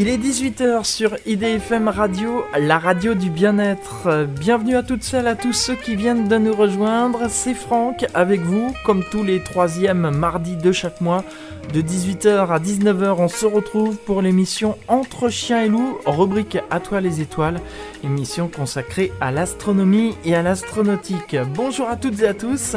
Il est 18h sur IDFM Radio, la radio du bien-être. Bienvenue à toutes celles, à tous ceux qui viennent de nous rejoindre. C'est Franck avec vous, comme tous les troisièmes mardis de chaque mois. De 18h à 19h, on se retrouve pour l'émission Entre chiens et loups, rubrique À toi les étoiles, émission consacrée à l'astronomie et à l'astronautique. Bonjour à toutes et à tous.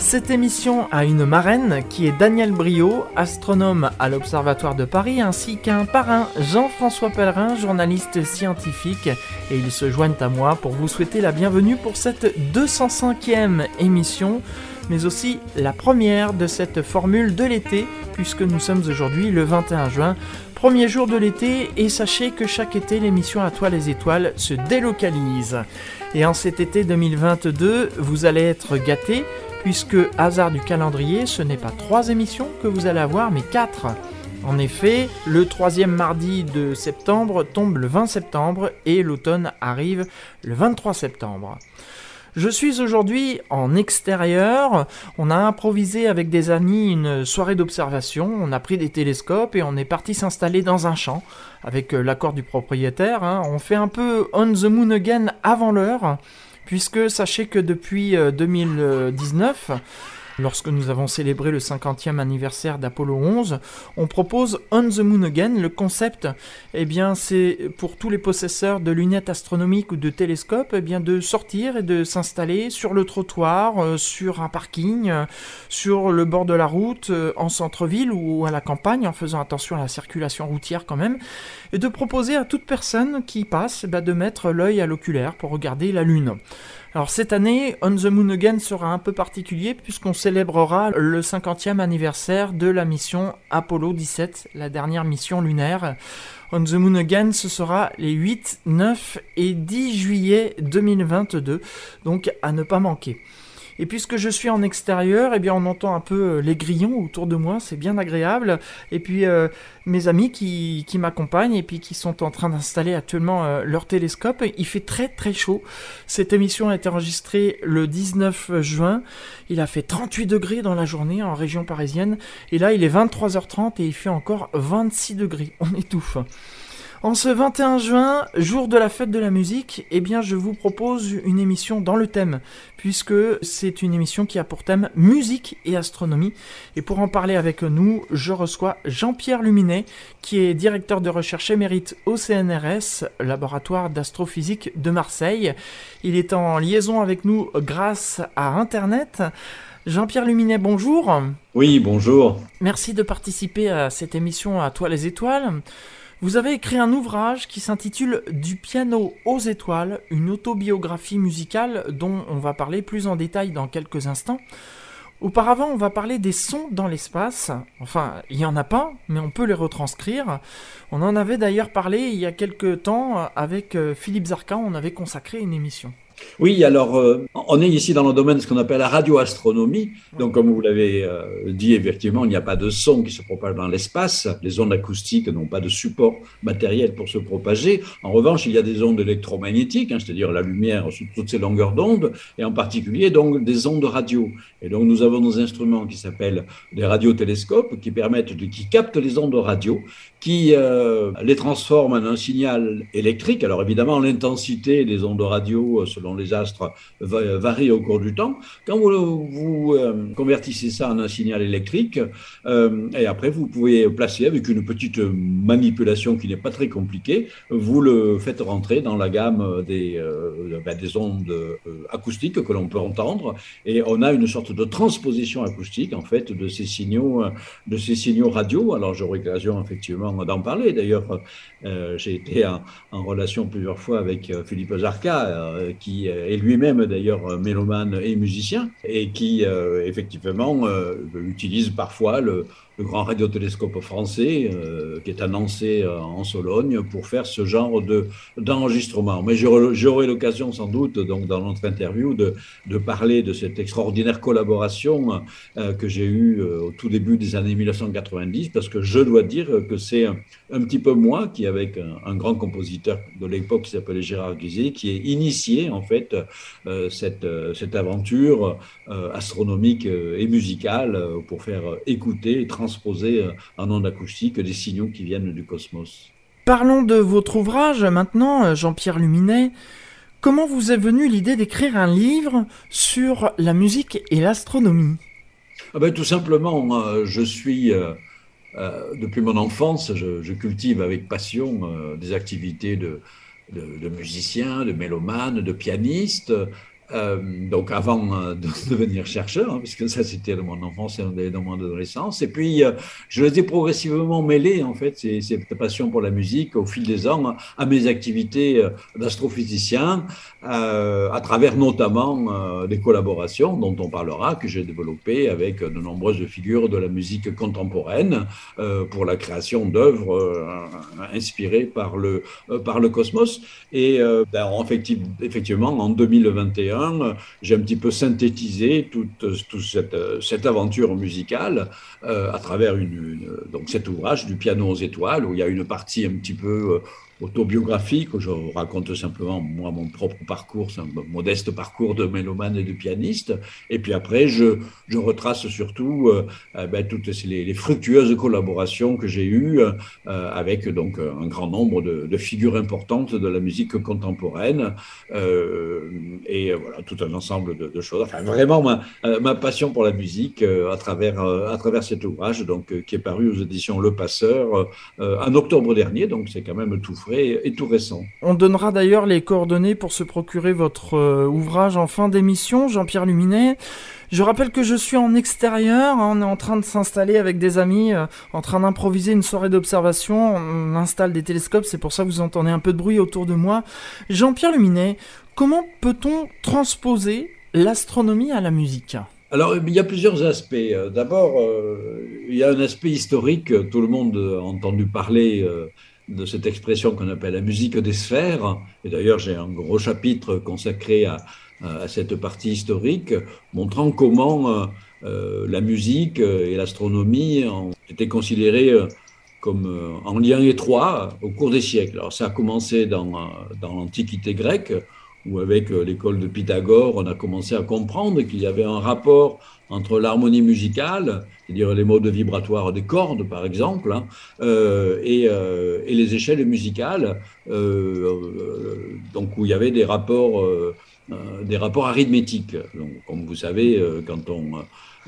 Cette émission a une marraine qui est Daniel Brio, astronome à l'Observatoire de Paris, ainsi qu'un parrain, Jean-François Pellerin, journaliste scientifique. Et ils se joignent à moi pour vous souhaiter la bienvenue pour cette 205e émission, mais aussi la première de cette formule de l'été, puisque nous sommes aujourd'hui le 21 juin, premier jour de l'été, et sachez que chaque été, l'émission À toi les étoiles se délocalise. Et en cet été 2022, vous allez être gâtés puisque hasard du calendrier, ce n'est pas trois émissions que vous allez avoir, mais quatre. En effet, le troisième mardi de septembre tombe le 20 septembre et l'automne arrive le 23 septembre. Je suis aujourd'hui en extérieur. On a improvisé avec des amis une soirée d'observation. On a pris des télescopes et on est parti s'installer dans un champ avec l'accord du propriétaire. Hein. On fait un peu on the moon again avant l'heure puisque sachez que depuis 2019, euh, lorsque nous avons célébré le 50e anniversaire d'Apollo 11, on propose On the Moon Again. Le concept, eh bien, c'est pour tous les possesseurs de lunettes astronomiques ou de télescopes, eh bien, de sortir et de s'installer sur le trottoir, euh, sur un parking, euh, sur le bord de la route, euh, en centre-ville ou à la campagne, en faisant attention à la circulation routière quand même, et de proposer à toute personne qui passe bah, de mettre l'œil à l'oculaire pour regarder la Lune. Alors cette année, On the Moon Again sera un peu particulier puisqu'on célébrera le 50e anniversaire de la mission Apollo 17, la dernière mission lunaire. On the Moon Again, ce sera les 8, 9 et 10 juillet 2022, donc à ne pas manquer. Et puisque je suis en extérieur, eh bien on entend un peu euh, les grillons autour de moi, c'est bien agréable. Et puis euh, mes amis qui, m'accompagnent et puis qui sont en train d'installer actuellement euh, leur télescope. Il fait très très chaud. Cette émission a été enregistrée le 19 juin. Il a fait 38 degrés dans la journée en région parisienne. Et là il est 23h30 et il fait encore 26 degrés. On étouffe. En ce 21 juin, jour de la fête de la musique, eh bien je vous propose une émission dans le thème, puisque c'est une émission qui a pour thème musique et astronomie. Et pour en parler avec nous, je reçois Jean-Pierre Luminet, qui est directeur de recherche émérite au CNRS, laboratoire d'astrophysique de Marseille. Il est en liaison avec nous grâce à Internet. Jean-Pierre Luminet, bonjour. Oui, bonjour. Merci de participer à cette émission à Toi les étoiles. Vous avez écrit un ouvrage qui s'intitule Du piano aux étoiles, une autobiographie musicale dont on va parler plus en détail dans quelques instants. Auparavant, on va parler des sons dans l'espace. Enfin, il n'y en a pas, mais on peut les retranscrire. On en avait d'ailleurs parlé il y a quelques temps avec euh, Philippe Zarka, on avait consacré une émission. Oui, alors euh, on est ici dans le domaine de ce qu'on appelle la radioastronomie. Donc, comme vous l'avez euh, dit, effectivement, il n'y a pas de son qui se propage dans l'espace. Les ondes acoustiques n'ont pas de support matériel pour se propager. En revanche, il y a des ondes électromagnétiques, hein, c'est-à-dire la lumière sous toutes ces longueurs d'onde, et en particulier donc des ondes radio. Et donc, nous avons nos instruments qui s'appellent des radiotélescopes, qui permettent, qui captent les ondes radio, qui euh, les transforment en un signal électrique. Alors, évidemment, l'intensité des ondes radio, selon les astres varient au cours du temps. Quand vous, vous euh, convertissez ça en un signal électrique, euh, et après vous pouvez placer avec une petite manipulation qui n'est pas très compliquée, vous le faites rentrer dans la gamme des, euh, ben, des ondes acoustiques que l'on peut entendre, et on a une sorte de transposition acoustique en fait de ces signaux, de ces signaux radio. Alors j'aurai l'occasion effectivement d'en parler. D'ailleurs, j'ai été en, relation plusieurs fois avec Philippe Zarka, qui euh, est lui-même d'ailleurs mélomane et musicien, et qui euh, effectivement euh, utilise parfois le, grand radiotélescope français euh, qui est annoncé euh, en Sologne pour faire ce genre de d'enregistrement. Mais j'aurai l'occasion sans doute donc dans notre interview de, de parler de cette extraordinaire collaboration euh, que j'ai eue au tout début des années 1990 parce que je dois dire que c'est un, petit peu moi qui avec un, grand compositeur de l'époque qui s'appelait Gérard Guizet qui est initié en fait cette, cette aventure astronomique et musicale pour faire écouter et transposer euh, en ondes acoustiques des signaux qui viennent du cosmos. Parlons de votre ouvrage maintenant, Jean-Pierre Luminet. Comment vous est venue l'idée d'écrire un livre sur la musique et l'astronomie? Ah ben, Tout simplement, euh, je suis, euh, euh, depuis mon enfance, je, cultive avec passion des activités de, de, de, musicien, de mélomane, de pianiste. Euh, donc avant euh, de devenir chercheur, hein, puisque ça c'était dans mon enfance et dans mon adolescence. Et puis euh, je les ai progressivement mêlés en fait ces, cette passion pour la musique au fil des ans à mes activités d'astrophysicien, à travers notamment des collaborations dont on parlera que j'ai développées avec de nombreuses figures de la musique contemporaine pour la création d'œuvres inspirées par le par le cosmos. Et ben, effectivement en 2021 j'ai un petit peu synthétisé toute, cette, aventure musicale euh, à travers donc cet ouvrage du piano aux étoiles, où il y a une partie un petit peu euh, autobiographique où je raconte simplement moi mon propre parcours, un modeste parcours de mélomane et de pianiste. Et puis après, je, je retrace surtout euh, euh, ben, toutes les, fructueuses collaborations que j'ai eues euh, avec donc un grand nombre de, figures importantes de la musique contemporaine et voilà tout un ensemble de, de choses. Enfin, vraiment ma, ma, passion pour la musique à travers à travers cet ouvrage donc qui est paru aux éditions Le Passeur en octobre dernier. Donc c'est quand même tout frais et tout récent. On donnera d'ailleurs les coordonnées pour se procurer votre euh, ouvrage en fin d'émission, Jean-Pierre Luminet. Je rappelle que je suis en extérieur, hein, on est en train de s'installer avec des amis, euh, en train d'improviser une soirée d'observation, on installe des télescopes, c'est pour ça que vous entendez un peu de bruit autour de moi. Jean-Pierre Luminet, comment peut-on transposer l'astronomie à la musique? Alors, il y a plusieurs aspects. D'abord, euh, il y a un aspect historique. Tout le monde a entendu parler de cette expression qu'on appelle la musique des sphères. Et d'ailleurs, j'ai un gros chapitre consacré à, à, cette partie historique, montrant comment euh, euh la musique et l'astronomie ont été considérées euh, comme en lien étroit au cours des siècles. Alors ça a commencé dans, dans l'Antiquité grecque, où avec l'école de Pythagore, on a commencé à comprendre qu'il y avait un rapport entre l'harmonie musicale, c'est-à-dire les modes vibratoires des cordes par exemple, hein, euh, et, euh, et, les échelles musicales, euh, donc où il y avait des rapports, des rapports arithmétiques. Donc, comme vous savez, quand on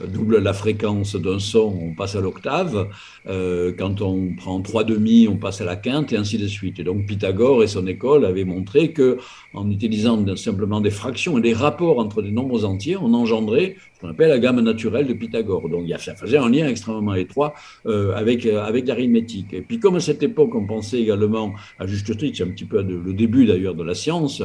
double la fréquence d'un son, on passe à l'octave. Euh, quand on prend trois demi, on passe à la quinte et ainsi de suite. Et donc Pythagore et son école avaient montré que, en utilisant simplement des fractions et des rapports entre des nombres entiers, on engendrait ce qu'on appelle la gamme naturelle de Pythagore. Donc ça faisait un lien extrêmement étroit euh, avec euh, avec l'arithmétique. Et puis comme à cette époque, on pensait également, à juste titre, c'est un petit peu le début d'ailleurs de la science,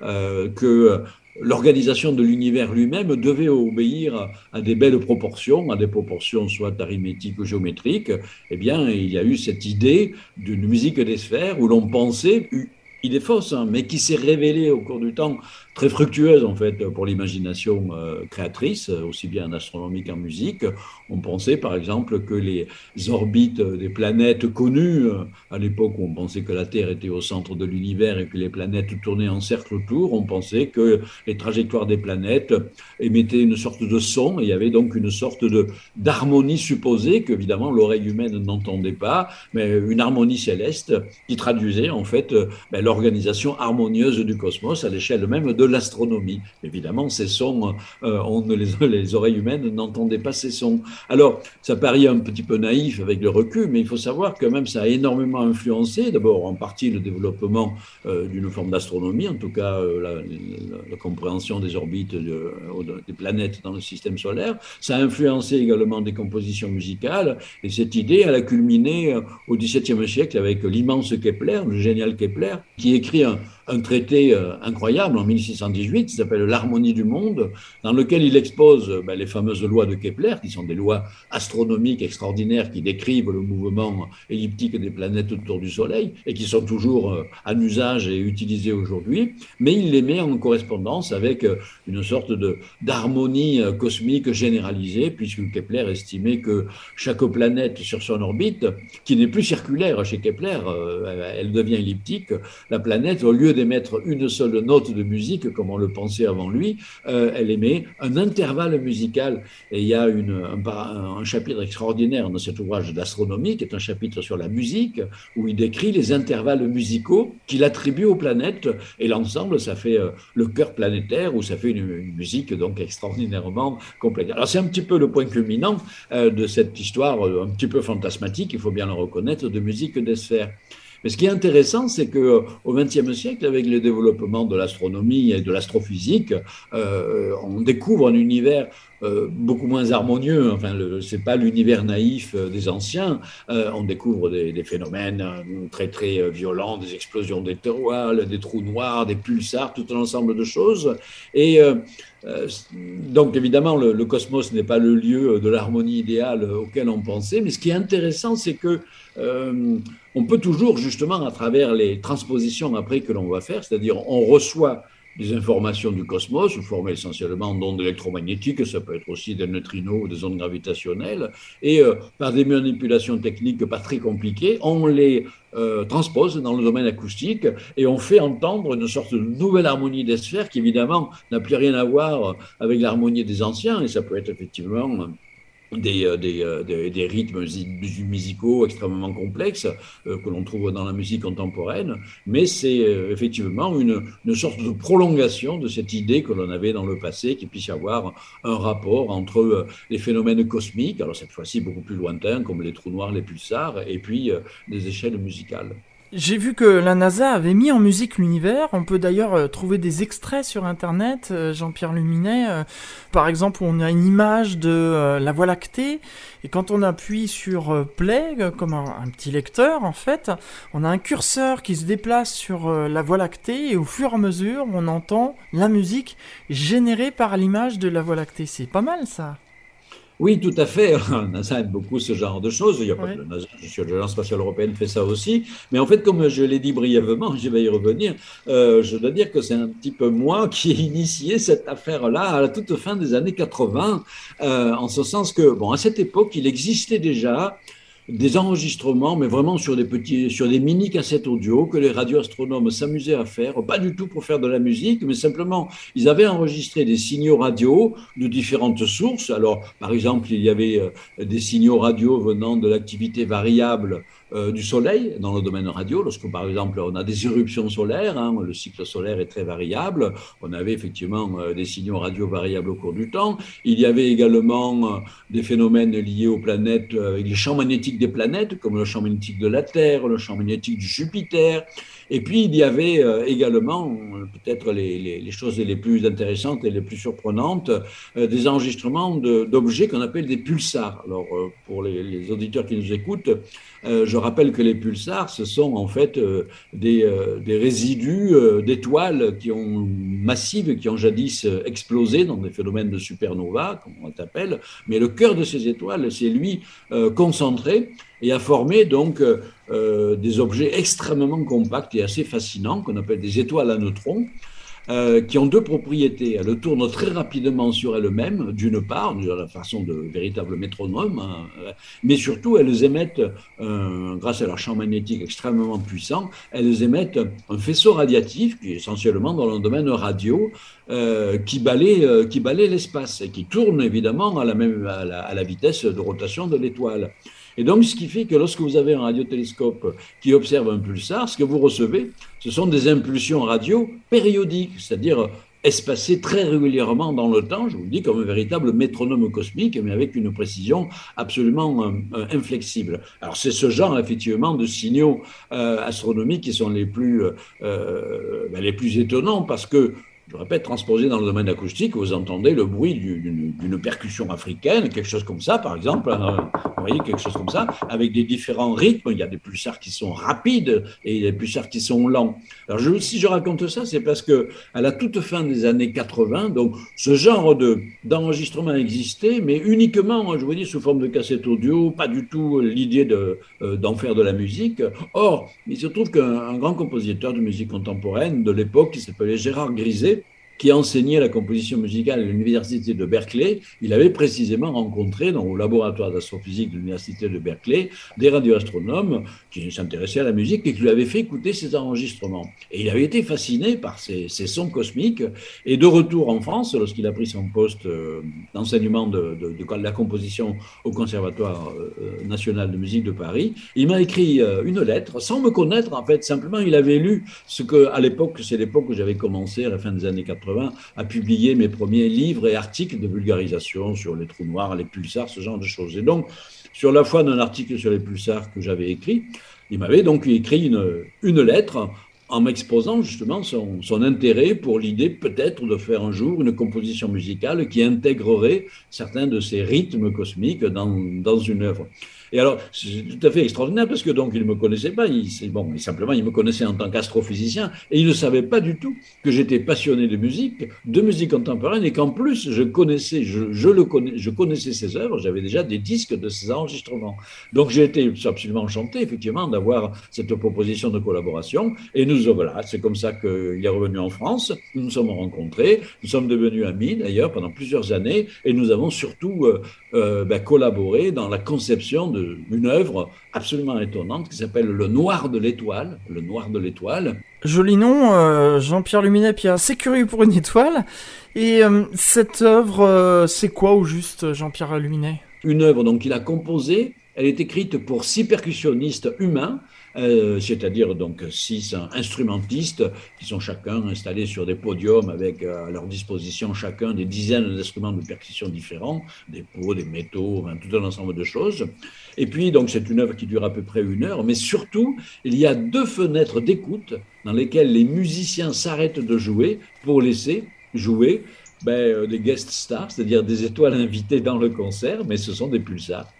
que l'organisation de l'univers lui-même devait obéir à des belles proportions, à des proportions soit arithmétiques ou géométriques, eh bien, il y a eu cette idée d'une musique des sphères où l'on pensait, idée fausse, hein, mais qui s'est révélée au cours du temps très fructueuse en fait pour l'imagination euh, créatrice, aussi bien en astronomie qu'en musique. On pensait par exemple que les orbites des planètes connues, euh, à l'époque où on pensait que la Terre était au centre de l'univers et que les planètes tournaient en cercle autour, on pensait que les trajectoires des planètes émettaient une sorte de son, il y avait donc une sorte d'harmonie supposée qu'évidemment l'oreille humaine n'entendait pas, mais une harmonie céleste qui traduisait en fait ben, l'organisation harmonieuse du cosmos à l'échelle même de l'astronomie. Évidemment, ces sons, euh, on les, les, oreilles humaines n'entendaient pas ces sons. Alors, ça paraît un petit peu naïf avec le recul, mais il faut savoir que même ça a énormément influencé, d'abord en partie le développement euh, d'une forme d'astronomie, en tout cas euh, la, compréhension des orbites de, des planètes dans le système solaire. Ça a influencé également des compositions musicales, et cette idée, elle a culminé au XVIIe siècle avec l'immense Kepler, le génial Kepler, qui écrit un, un traité euh, incroyable en 1618 qui s'appelle L'harmonie du monde, dans lequel il expose euh, ben, les fameuses lois de Kepler, qui sont des lois astronomiques extraordinaires qui décrivent le mouvement elliptique des planètes autour du Soleil et qui sont toujours euh, en usage et utilisées aujourd'hui, mais il les met en correspondance avec une sorte d'harmonie cosmique généralisée, puisque Kepler estimait que chaque planète sur son orbite, qui n'est plus circulaire chez Kepler, elle devient elliptique, la planète, au lieu d'émettre une seule note de musique, comme on le pensait avant lui, euh, elle émet un intervalle musical. Et il y a un, chapitre extraordinaire dans cet ouvrage d'astronomie, qui est un chapitre sur la musique, où il décrit les intervalles musicaux qu'il attribue aux planètes. Et l'ensemble, ça fait euh, le cœur planétaire, où ça fait une, musique donc extraordinairement complète. Alors c'est un petit peu le point culminant euh, de cette histoire un petit peu fantasmatique, il faut bien le reconnaître, de musique des sphères. Mais ce qui est intéressant, c'est que euh, au XXe siècle, avec le développement de l'astronomie et de l'astrophysique, euh, on découvre un univers euh, beaucoup moins harmonieux. Enfin, ce n'est pas l'univers naïf des anciens. On découvre des, phénomènes très très violents, des explosions d'étoiles, des trous noirs, des pulsars, tout un ensemble de choses. Et donc évidemment, le cosmos n'est pas le lieu de l'harmonie idéale auquel on pensait. Mais ce qui est intéressant, c'est que on peut toujours justement à travers les transpositions après que l'on va faire, c'est-à-dire on reçoit des informations du cosmos, sous forme essentiellement d'ondes électromagnétiques, ça peut être aussi des neutrinos ou des ondes gravitationnelles, et euh, par des manipulations techniques pas très compliquées, on les euh, transpose dans le domaine acoustique et on fait entendre une sorte de nouvelle harmonie des sphères qui évidemment n'a plus rien à voir avec l'harmonie des anciens, et ça peut être effectivement des, euh, euh, des, des, rythmes musicaux extrêmement complexes euh, que l'on trouve dans la musique contemporaine, mais c'est effectivement une, une, sorte de prolongation de cette idée que l'on avait dans le passé, qu'il puisse y avoir un rapport entre les phénomènes cosmiques, alors cette fois-ci beaucoup plus lointains, comme les trous noirs, les pulsars, et puis des échelles musicales. J'ai vu que la NASA avait mis en musique l'univers. On peut d'ailleurs euh, trouver des extraits sur Internet, euh, Jean-Pierre Luminet. Euh, par exemple, on a une image de la Voie lactée, et quand on appuie sur Play, comme un, petit lecteur en fait, on a un curseur qui se déplace sur la Voie lactée, et au fur et à mesure, on entend la musique générée par l'image de la Voie lactée. C'est pas mal ça. Oui, tout à fait. NASA aime beaucoup ce genre de choses. Il y a pas de NASA, l'Agence spatiale européenne fait ça aussi. Mais en fait, comme je l'ai dit brièvement, je vais y revenir, euh, je dois dire que c'est un petit peu moi qui ai initié cette affaire-là à la toute fin des années 80, euh, en ce sens que, bon, à cette époque, il existait déjà des enregistrements, mais vraiment sur des petits, sur des mini cassettes audio que les radioastronomes s'amusaient à faire, pas du tout pour faire de la musique, mais simplement ils avaient enregistré des signaux radio de différentes sources. Alors, par exemple, il y avait euh, des signaux radio venant de l'activité variable euh, du Soleil dans le domaine radio, lorsque par exemple on a des éruptions solaires, hein, le cycle solaire est très variable, on avait effectivement euh, des signaux radio variables au cours du temps. Il y avait également euh, des phénomènes liés aux planètes les champs magnétiques des planètes, comme le champ magnétique de la Terre, le champ magnétique du Jupiter. Et puis, il y avait également, peut-être les, choses les plus intéressantes et les plus surprenantes, des enregistrements d'objets qu'on appelle des pulsars. Alors, pour les, les, auditeurs qui nous écoutent, je rappelle que les pulsars, ce sont en fait des, des résidus d'étoiles qui ont massives, qui ont jadis explosé dans des phénomènes de supernova, comme on l'appelle. Mais le cœur de ces étoiles, c'est lui concentré et a formé donc euh, euh, des objets extrêmement compacts et assez fascinants qu'on appelle des étoiles à neutrons. Euh, qui ont deux propriétés. Elles tournent très rapidement sur elles-mêmes, d'une part, de la façon de véritables métronomes, hein, mais surtout elles émettent, grâce à leur champ magnétique extrêmement puissant, elles émettent un faisceau radiatif qui est essentiellement dans le domaine radio, euh, qui balaye, qui l'espace et qui tourne évidemment à la, même, à la vitesse de rotation de l'étoile. Et donc, ce qui fait que lorsque vous avez un radiotélescope qui observe un pulsar, ce que vous recevez, ce sont des impulsions radio périodiques, c'est-à-dire espacées très régulièrement dans le temps, je vous le dis, comme un véritable métronome cosmique, mais avec une précision absolument euh, euh, inflexible. Alors c'est ce genre effectivement de signaux euh, astronomiques qui sont les plus, ben, les plus étonnants parce que je répète, transposé dans le domaine acoustique, vous entendez le bruit d'une percussion africaine, quelque chose comme ça, par exemple, hein, vous voyez, quelque chose comme ça, avec des différents rythmes. Il y a des pulsars qui sont rapides et des pulsars qui sont lents. Alors, si je raconte ça, c'est parce que à la toute fin des années 80, donc, ce genre d'enregistrement existait, mais uniquement, je vous dis, sous forme de cassette audio, pas du tout l'idée euh, d'en faire de la musique. Or, il se trouve qu'un grand compositeur de musique contemporaine de l'époque, qui s'appelait Gérard Griset, qui enseignait la composition musicale à l'université de Berkeley, il avait précisément rencontré dans, au laboratoire d'astrophysique de l'université de Berkeley des radioastronomes qui s'intéressaient à la musique et qui lui avaient fait écouter ses enregistrements. Et il avait été fasciné par ces, sons cosmiques. Et de retour en France, lorsqu'il a pris son poste euh, d'enseignement de, de, la composition au Conservatoire euh, national de musique de Paris, il m'a écrit euh, une lettre sans me connaître en fait. Simplement, il avait lu ce que, à l'époque, c'est l'époque où j'avais commencé à la fin des années 80 à publier mes premiers livres et articles de vulgarisation sur les trous noirs, les pulsars, ce genre de choses. Et donc, sur la foi d'un article sur les pulsars que j'avais écrit, il m'avait donc écrit une, une lettre en m'exposant justement son, son, intérêt pour l'idée peut-être de faire un jour une composition musicale qui intégrerait certains de ces rythmes cosmiques dans, dans une œuvre. Et alors, c'est tout à fait extraordinaire parce que donc il ne me connaissait pas. Il, bon, simplement, il me connaissait en tant qu'astrophysicien et il ne savait pas du tout que j'étais passionné de musique, de musique contemporaine et qu'en plus, je connaissais, je, le connais, je connaissais ses œuvres. J'avais déjà des disques de ses enregistrements. Donc, j'ai été absolument enchanté, effectivement, d'avoir cette proposition de collaboration. Et nous, voilà, c'est comme ça qu'il est revenu en France. Nous nous sommes rencontrés. Nous sommes devenus amis, d'ailleurs, pendant plusieurs années. Et nous avons surtout euh, euh, ben, collaboré dans la conception de une œuvre absolument étonnante qui s'appelle Le Noir de l'étoile. Le Noir de l'étoile. Joli nom, euh, Jean-Pierre Luminet, puis assez curieux pour une étoile. Et euh, cette œuvre, euh, c'est quoi au juste, Jean-Pierre Luminet? Une œuvre donc qu'il a composée. Elle est écrite pour six percussionnistes humains euh, c'est-à-dire donc six instrumentistes qui sont chacun installés sur des podiums avec euh, à leur disposition chacun des dizaines d'instruments de percussion différents, des pots, des métaux, tout un ensemble de choses. Et puis donc c'est une œuvre qui dure à peu près une heure, mais surtout il y a deux fenêtres d'écoute dans lesquelles les musiciens s'arrêtent de jouer pour laisser jouer ben, euh, des guest stars, c'est-à-dire des étoiles invitées dans le concert, mais ce sont des pulsars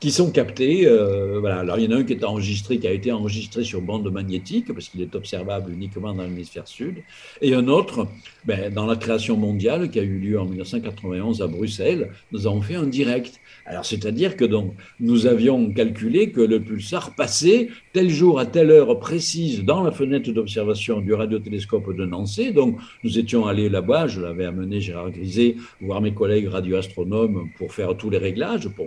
qui sont captés. Euh, voilà. Alors, il y en a un qui est enregistré, qui a été enregistré sur bande magnétique, parce qu'il est observable uniquement dans l'hémisphère sud, et un autre, ben, dans la création mondiale, qui a eu lieu en 1991 à Bruxelles, nous avons fait un direct. Alors, c'est-à-dire que donc, nous avions calculé que le pulsar passait tel jour à telle heure précise dans la fenêtre d'observation du radiotélescope de Nancy. Donc, nous étions allés là-bas, je l'avais amené Gérard Griset, voir mes collègues radioastronomes pour faire tous les réglages, pour,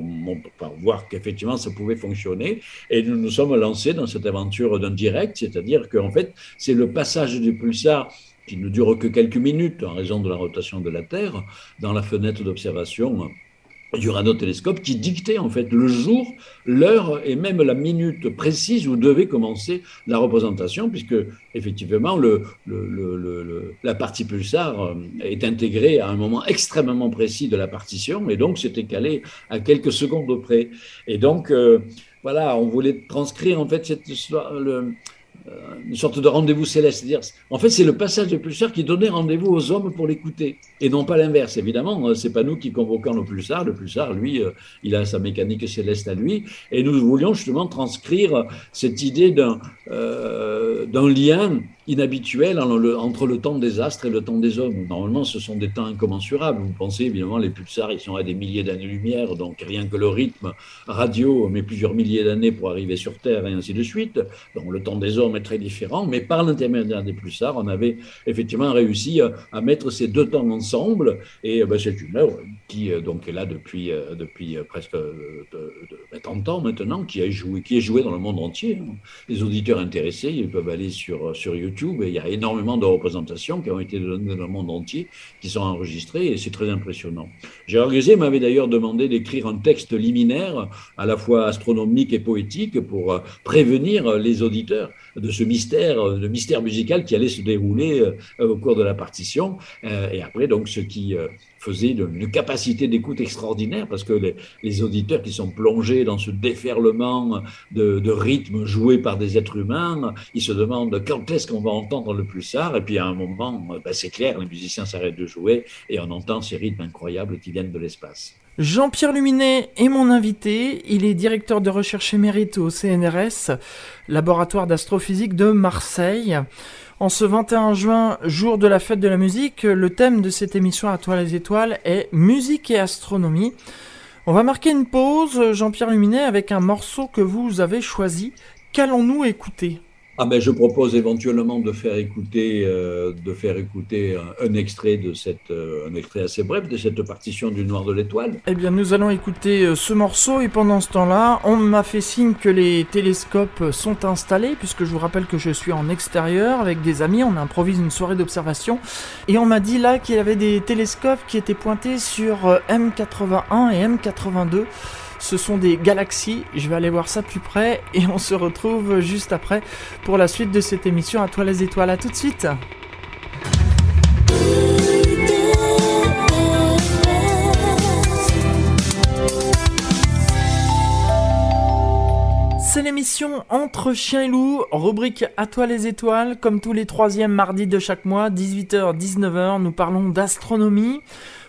pour voir qu'effectivement ça pouvait fonctionner. Et nous nous sommes lancés dans cette aventure d'un direct, c'est-à-dire qu'en fait, c'est le passage du pulsar qui ne dure que quelques minutes en raison de la rotation de la Terre dans la fenêtre d'observation du radiotélescope qui dictait en fait le jour, l'heure et même la minute précise où devait commencer la représentation, puisque effectivement le, le, la partie pulsar euh, est intégrée à un moment extrêmement précis de la partition, et donc c'était calé à quelques secondes près. Et donc euh, voilà, on voulait transcrire en fait cette histoire, le, une sorte de rendez-vous céleste. C'est-à-dire, en fait, c'est le passage du pulsar qui donnait rendez-vous aux hommes pour l'écouter, et non pas l'inverse. Évidemment, euh, c'est pas nous qui convoquons le pulsar. Le pulsar, lui, euh, il a sa mécanique céleste à lui, et nous voulions justement transcrire cette idée d'un lien inhabituel entre le temps des astres et le temps des hommes. Normalement, ce sont des temps incommensurables. Vous pensez, évidemment, les pulsars, ils sont à des milliers d'années-lumière, donc rien que le rythme radio met plusieurs milliers d'années pour arriver sur Terre, et ainsi de suite. Donc le temps des hommes est très différent, mais par l'intermédiaire des pulsars, on avait effectivement réussi à mettre ces deux temps ensemble, et ben, c'est une œuvre qui euh, donc, est là depuis, euh, depuis euh, presque 30 ans maintenant, qui, qui est jouée dans le monde entier. Hein. Les auditeurs intéressés, ils peuvent aller sur, sur YouTube il y a énormément de représentations qui ont été données dans le monde entier, qui sont enregistrées, et c'est très impressionnant. Gérard Guzet m'avait d'ailleurs demandé d'écrire un texte liminaire, à la fois astronomique et poétique, pour euh, prévenir les auditeurs de ce mystère, le mystère musical qui allait se dérouler euh, au cours de la partition. Euh, et après, donc, ce qui faisait une, capacité d'écoute extraordinaire parce que les, auditeurs qui sont plongés dans ce déferlement de, de rythmes joués par des êtres humains, ils se demandent quand est-ce qu'on va entendre le pulsar et puis à un moment, ben, c'est clair, les musiciens s'arrêtent de jouer et on entend ces rythmes incroyables qui viennent de l'espace. Jean-Pierre Luminet est mon invité. Il est directeur de recherche émérite au CNRS, laboratoire d'astrophysique de Marseille. En ce 21 juin, jour de la fête de la musique, le thème de cette émission à toi les étoiles est musique et astronomie. On va marquer une pause, Jean-Pierre Luminet, avec un morceau que vous avez choisi. Qu'allons-nous écouter? Ah ben, je propose éventuellement de faire écouter, euh, de faire écouter un, extrait de cette, euh, un extrait assez bref de cette partition du Noir de l'Étoile. Eh bien, nous allons écouter euh, ce morceau et pendant ce temps-là, on m'a fait signe que les télescopes sont installés puisque je vous rappelle que je suis en extérieur avec des amis, on improvise une soirée d'observation et on m'a dit là qu'il y avait des télescopes qui étaient pointés sur M81 et M82 ce sont des galaxies. Je vais aller voir ça plus près et on se retrouve juste après pour la suite de cette émission. À toi les étoiles, à tout de suite. C'est l'émission Entre Chien et Loup, rubrique À toi les étoiles, comme tous les troisièmes mardis de chaque mois, 18h-19h, nous parlons d'astronomie.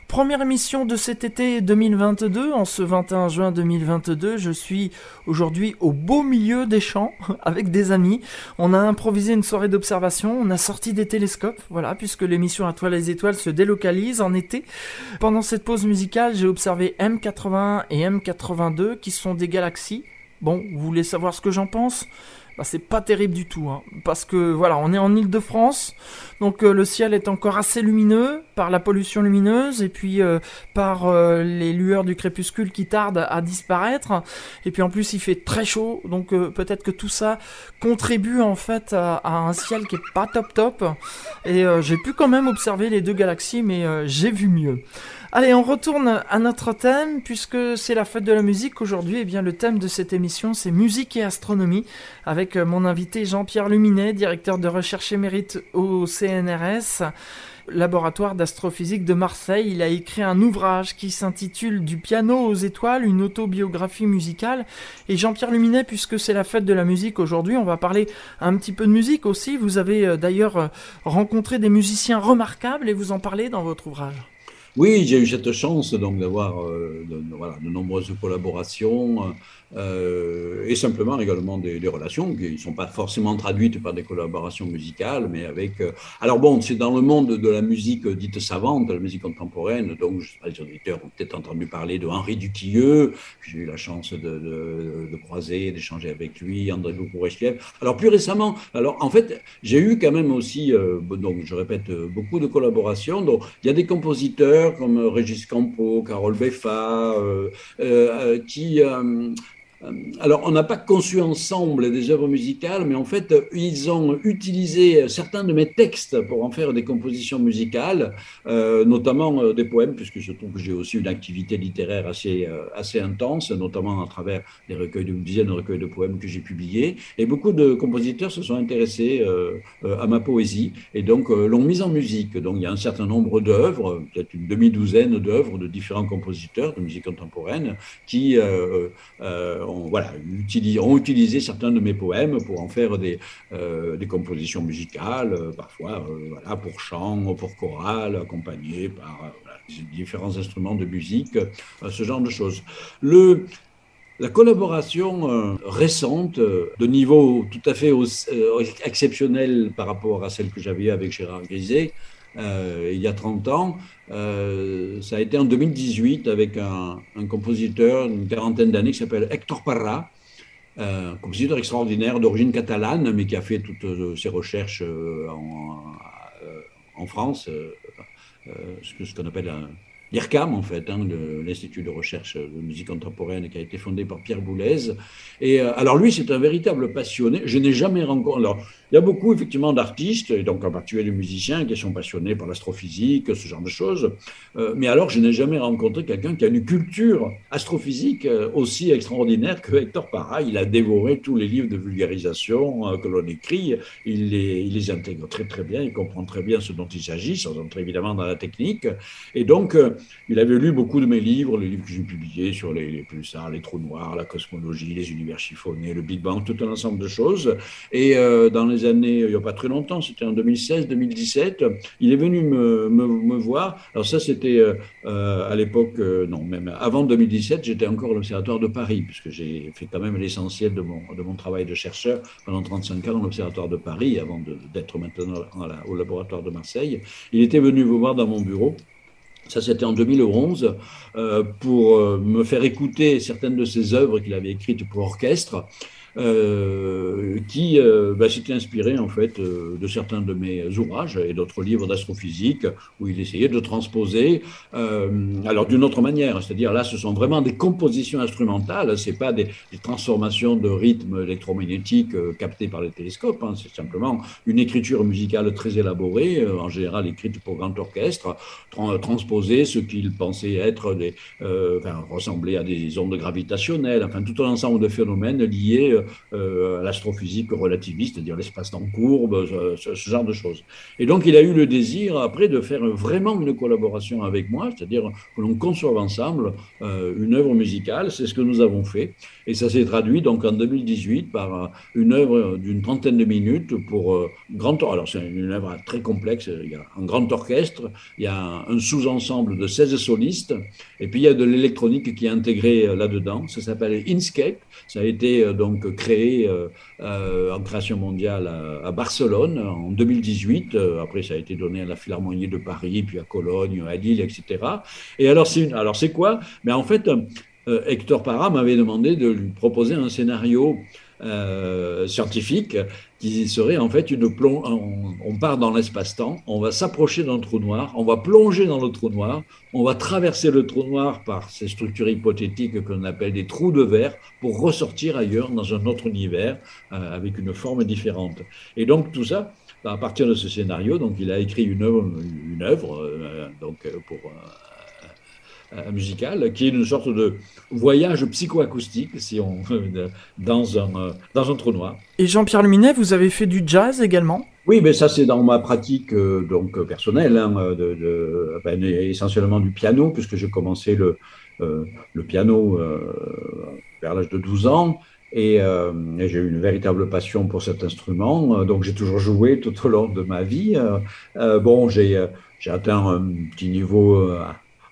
Première émission de cet été 2022, en ce 21 juin 2022, je suis aujourd'hui au beau milieu des champs avec des amis. On a improvisé une soirée d'observation, on a sorti des télescopes, voilà, puisque l'émission À toi les étoiles se délocalise en été. Pendant cette pause musicale, j'ai observé M81 et M82 qui sont des galaxies. Bon, vous voulez savoir ce que j'en pense? Bah, c'est pas terrible du tout. Hein. parce que voilà, on est en Ile-de-France, donc euh, le ciel est encore assez lumineux par la pollution lumineuse et puis euh, par euh, les lueurs du crépuscule qui tardent à disparaître. Et puis en plus, il fait très chaud, donc peut-être que tout ça contribue en fait à, à, un ciel qui est pas top top. Et j'ai pu quand même observer les deux galaxies, mais j'ai vu mieux. Allez, on retourne à notre thème, puisque c'est la fête de la musique aujourd'hui. Eh bien, le thème de cette émission, c'est musique et astronomie, avec euh, mon invité Jean-Pierre Luminet, directeur de recherche émérite au CNRS laboratoire d'astrophysique de Marseille. Il a écrit un ouvrage qui s'intitule Du piano aux étoiles, une autobiographie musicale. Et Jean-Pierre Luminet, puisque c'est la fête de la musique aujourd'hui, on va parler un petit peu de musique aussi. Vous avez euh, d'ailleurs euh, rencontré des musiciens remarquables et vous en parlez dans votre ouvrage. Oui, j'ai eu cette chance donc d'avoir euh, de, voilà, de nombreuses collaborations euh, et simplement également des, relations qui ne sont pas forcément traduites par des collaborations musicales, mais avec. Euh, alors bon, c'est dans le monde de la musique dite savante, la musique contemporaine, donc je sais pas, les auditeurs ont peut-être entendu parler de Henri Dutilleux, j'ai eu la chance de, de, de croiser, d'échanger avec lui, André Boukourechtiev. Alors plus récemment, alors en fait, j'ai eu quand même aussi, euh, donc je répète, beaucoup de collaborations. Donc il y a des compositeurs comme Régis Campo, Carole Beffa, qui alors, on n'a pas conçu ensemble des œuvres musicales, mais en fait, ils ont utilisé certains de mes textes pour en faire des compositions musicales, euh, notamment euh, des poèmes, puisque je trouve que j'ai aussi une activité littéraire assez, assez intense, notamment à travers des recueils de dizaines de recueils de poèmes que j'ai publiés. Et beaucoup de compositeurs se sont intéressés à ma poésie et donc l'ont mise en musique. Donc, il y a un certain nombre d'œuvres, peut-être une demi-douzaine d'œuvres de différents compositeurs de musique contemporaine qui ont, voilà, ont utilisé certains de mes poèmes pour en faire des, euh, compositions musicales, euh, parfois euh, pour chant, pour chorale, accompagnées par différents instruments de musique, ce genre de choses. La collaboration récente, de niveau tout à fait exceptionnel par rapport à celle que j'avais avec Gérard Griset, il y a 30 ans, euh, ça a été en 2018 avec un, compositeur d'une quarantaine d'années qui s'appelle Hector Parra, euh, compositeur extraordinaire d'origine catalane, mais qui a fait toutes euh, ses recherches en, France, ce qu'on appelle un, l'IRCAM, en fait, hein, l'Institut de recherche de musique contemporaine qui a été fondé par Pierre Boulez. Et alors lui, c'est un véritable passionné. Je n'ai jamais rencontré. Il y a beaucoup effectivement d'artistes, et donc en particulier de musiciens, qui sont passionnés par l'astrophysique, ce genre de choses. Euh, mais alors, je n'ai jamais rencontré quelqu'un qui a une culture astrophysique euh, aussi extraordinaire que Hector Parra. Il a dévoré tous les livres de vulgarisation euh, que l'on écrit. Il les, il les, intègre très très bien, il comprend très bien ce dont il s'agit, sans entrer évidemment dans la technique. Et donc, il avait lu beaucoup de mes livres, les livres que j'ai publiés sur les, les pulsars, les trous noirs, la cosmologie, les univers chiffonnés, le Big Bang, tout un ensemble de choses. Et dans les années, il n'y a pas très longtemps, c'était en 2016-2017, il est venu me, voir. Alors ça, c'était euh, euh, à l'époque, euh, non, même avant 2017, j'étais encore à l'Observatoire de Paris, puisque j'ai fait quand même l'essentiel de mon, de mon travail de chercheur pendant 35 ans dans l'Observatoire de Paris, avant d'être maintenant au laboratoire de Marseille. Il était venu me voir dans mon bureau. Ça, c'était en 2011, pour me faire écouter certaines de ses œuvres qu'il avait écrites pour orchestre. Euh, qui bah, s'était inspiré en fait de certains de mes ouvrages et d'autres livres d'astrophysique où il essayait de transposer, alors d'une autre manière, c'est-à-dire là, ce sont vraiment des compositions instrumentales, c'est pas des, transformations de rythmes électromagnétiques captés par les télescopes, hein, c'est simplement une écriture musicale très élaborée, en général écrite pour grand orchestre, transposer ce qu'il pensait être des, enfin, ressembler à des ondes gravitationnelles, enfin tout un ensemble de phénomènes liés euh, à l'astrophysique relativiste, c'est-à-dire l'espace-temps courbe, ce, genre de choses. Et donc il a eu le désir après de faire vraiment une collaboration avec moi, c'est-à-dire que l'on conçoive ensemble euh, une œuvre musicale, c'est ce que nous avons fait, et ça s'est traduit donc en 2018 par une œuvre d'une trentaine de minutes pour euh, grand alors c'est une œuvre très complexe, il y a un grand orchestre, il y a un sous-ensemble de 16 solistes, et puis il y a de l'électronique qui est intégrée là-dedans, ça s'appelle Inscape, ça a été donc créé euh, euh, en création mondiale à, Barcelone en 2018. Euh, après, ça a été donné à la Philharmonie de Paris, puis à Cologne, à Lille, etc. Et alors, c'est, alors c'est quoi? Mais en fait, Hector Parra m'avait demandé de lui proposer un scénario euh, scientifique qui serait en fait une plonge. On, part dans l'espace-temps, on va s'approcher d'un trou noir, on va plonger dans le trou noir, on va traverser le trou noir par ces structures hypothétiques qu'on appelle des trous de verre pour ressortir ailleurs dans un autre univers euh, avec une forme différente. Et donc tout ça, à partir de ce scénario, donc il a écrit une œuvre, une œuvre euh, donc pour euh, musical, qui est une sorte de voyage psychoacoustique, si on dans un, euh, dans un trou noir. Et Jean-Pierre Luminet, vous avez fait du jazz également? Oui, mais ça c'est dans ma pratique euh, donc personnelle, hein, de, ben, essentiellement du piano, puisque j'ai commencé le, le piano vers l'âge de 12 ans. Et, j'ai eu une véritable passion pour cet instrument, donc j'ai toujours joué tout au long de ma vie. bon, j'ai atteint un petit niveau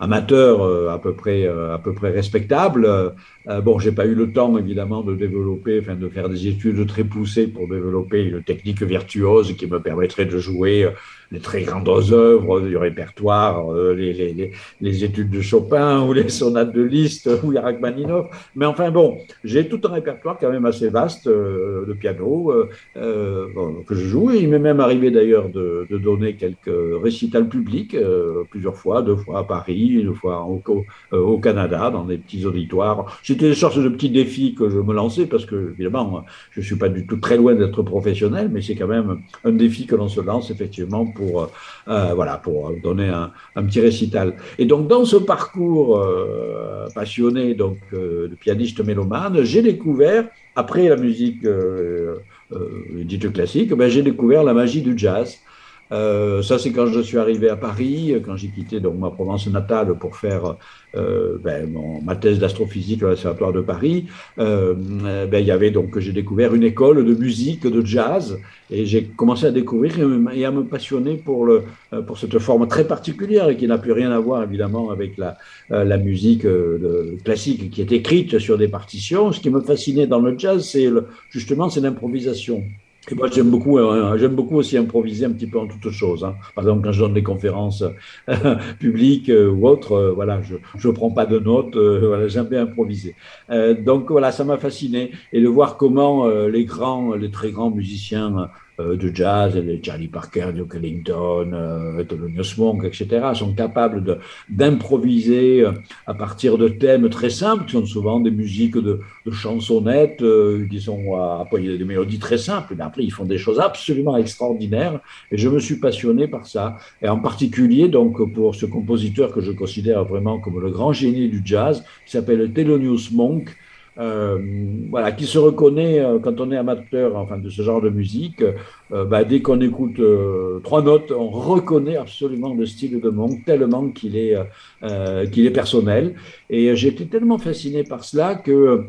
amateur euh, à peu près euh, à peu près respectable. Euh, bon, j'ai pas eu le temps évidemment de développer, enfin de faire des études très poussées pour développer une technique virtuose qui me permettrait de jouer les très grandes œuvres du répertoire, euh, les, les, les, études de Chopin ou les sonates de Liszt ou Rachmaninoff. Mais enfin bon, j'ai tout un répertoire quand même assez vaste euh, de piano euh, que je joue. il m'est même arrivé d'ailleurs de, de, donner quelques récitals publics, plusieurs fois, deux fois à Paris, deux fois au, au Canada, dans des petits auditoires. C'était une sorte de petits défis que je me lançais parce que, évidemment, je ne suis pas du tout très loin d'être professionnel, mais c'est quand même un défi que l'on se lance effectivement pour pour, euh, voilà, pour donner un, petit récital. Et donc, dans ce parcours euh, passionné donc, euh, de pianiste mélomane, j'ai découvert, après la musique dite classique, ben, j'ai découvert la magie du jazz. Euh, ça, c'est quand je suis arrivé à Paris, quand j'ai quitté donc, ma Provence natale pour faire euh, ben, ma thèse d'astrophysique à l'Observatoire de Paris. Euh, ben, il y avait donc, j'ai découvert une école de musique, de jazz, et j'ai commencé à découvrir et à me passionner pour, le, pour cette forme très particulière et qui n'a plus rien à voir évidemment avec la, la musique classique qui est écrite sur des partitions. Ce qui me fascinait dans le jazz, c'est justement c'est l'improvisation. Et moi, j'aime beaucoup, euh, j'aime beaucoup aussi improviser un petit peu en toutes choses. Hein. Par exemple, quand je donne des conférences euh, publiques euh, ou autres, voilà, je ne prends pas de notes, voilà, j'aime bien improviser. donc voilà, ça m'a fasciné et de voir comment les grands, les très grands musiciens de jazz, de Charlie Parker, Duke Ellington, euh, Thelonious Monk, etc., sont capables d'improviser euh, à partir de thèmes très simples, qui sont souvent des musiques de, de chansonnettes, disons, à, à, des mélodies très simples, mais après, ils font des choses absolument extraordinaires, et je me suis passionné par ça, et en particulier, donc, pour ce compositeur que je considère vraiment comme le grand génie du jazz, qui s'appelle Thelonious Monk, euh, voilà, qui se reconnaît euh, quand on est amateur enfin, de ce genre de musique. Euh, bah, dès qu'on écoute trois notes, on reconnaît absolument le style de Monk tellement qu'il est, qu'il est personnel. Et j'ai été tellement fasciné par cela que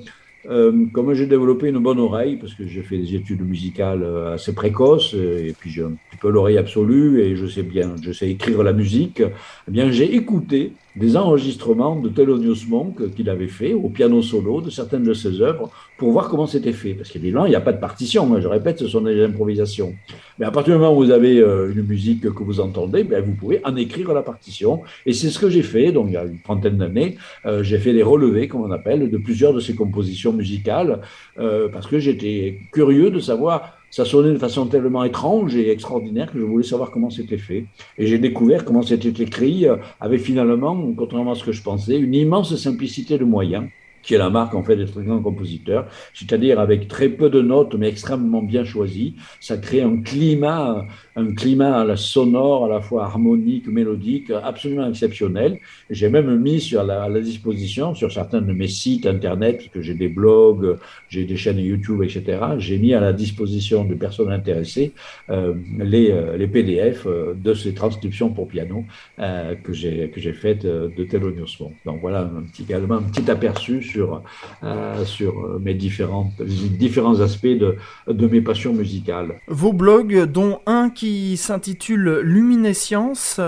comme j'ai développé une bonne oreille, parce que j'ai fait des études musicales assez précoces, et puis j'ai un petit peu l'oreille absolue, et je sais bien, je sais écrire la musique, eh bien j'ai écouté des enregistrements de Thelonious Monk qu'il avait fait au piano solo de certaines de ses œuvres pour voir comment c'était fait. Parce qu'évidemment, il n'y a pas de partition. Moi, je répète, ce sont des improvisations. Mais à partir du moment où vous avez euh, une musique que vous entendez, ben, vous pouvez en écrire la partition. Et c'est ce que j'ai fait. Donc, il y a une trentaine d'années, euh, j'ai fait des relevés, comme on appelle, de plusieurs de ces compositions musicales, euh, parce que j'étais curieux de savoir ça sonnait de façon tellement étrange et extraordinaire que je voulais savoir comment c'était fait. Et j'ai découvert comment c'était écrit, euh, avec finalement, contrairement à ce que je pensais, une immense simplicité de moyens qui est la marque en fait des très grands compositeurs, c'est-à-dire avec très peu de notes mais extrêmement bien choisies. Ça crée un climat, un climat à la sonore, à la fois harmonique, mélodique, absolument exceptionnel. J'ai même mis sur la, à la disposition, sur certains de mes sites internet, parce que j'ai des blogs, j'ai des chaînes YouTube, etc. J'ai mis à la disposition de personnes intéressées euh, les, euh, les, PDF euh, de ces transcriptions pour piano euh, que j'ai que j'ai faites euh, de Thelonious Monk. Donc voilà un petit, également un petit aperçu sur, euh, sur mes différentes, différents aspects de, de mes passions musicales. Vos blogs, dont un qui s'intitule Luminescence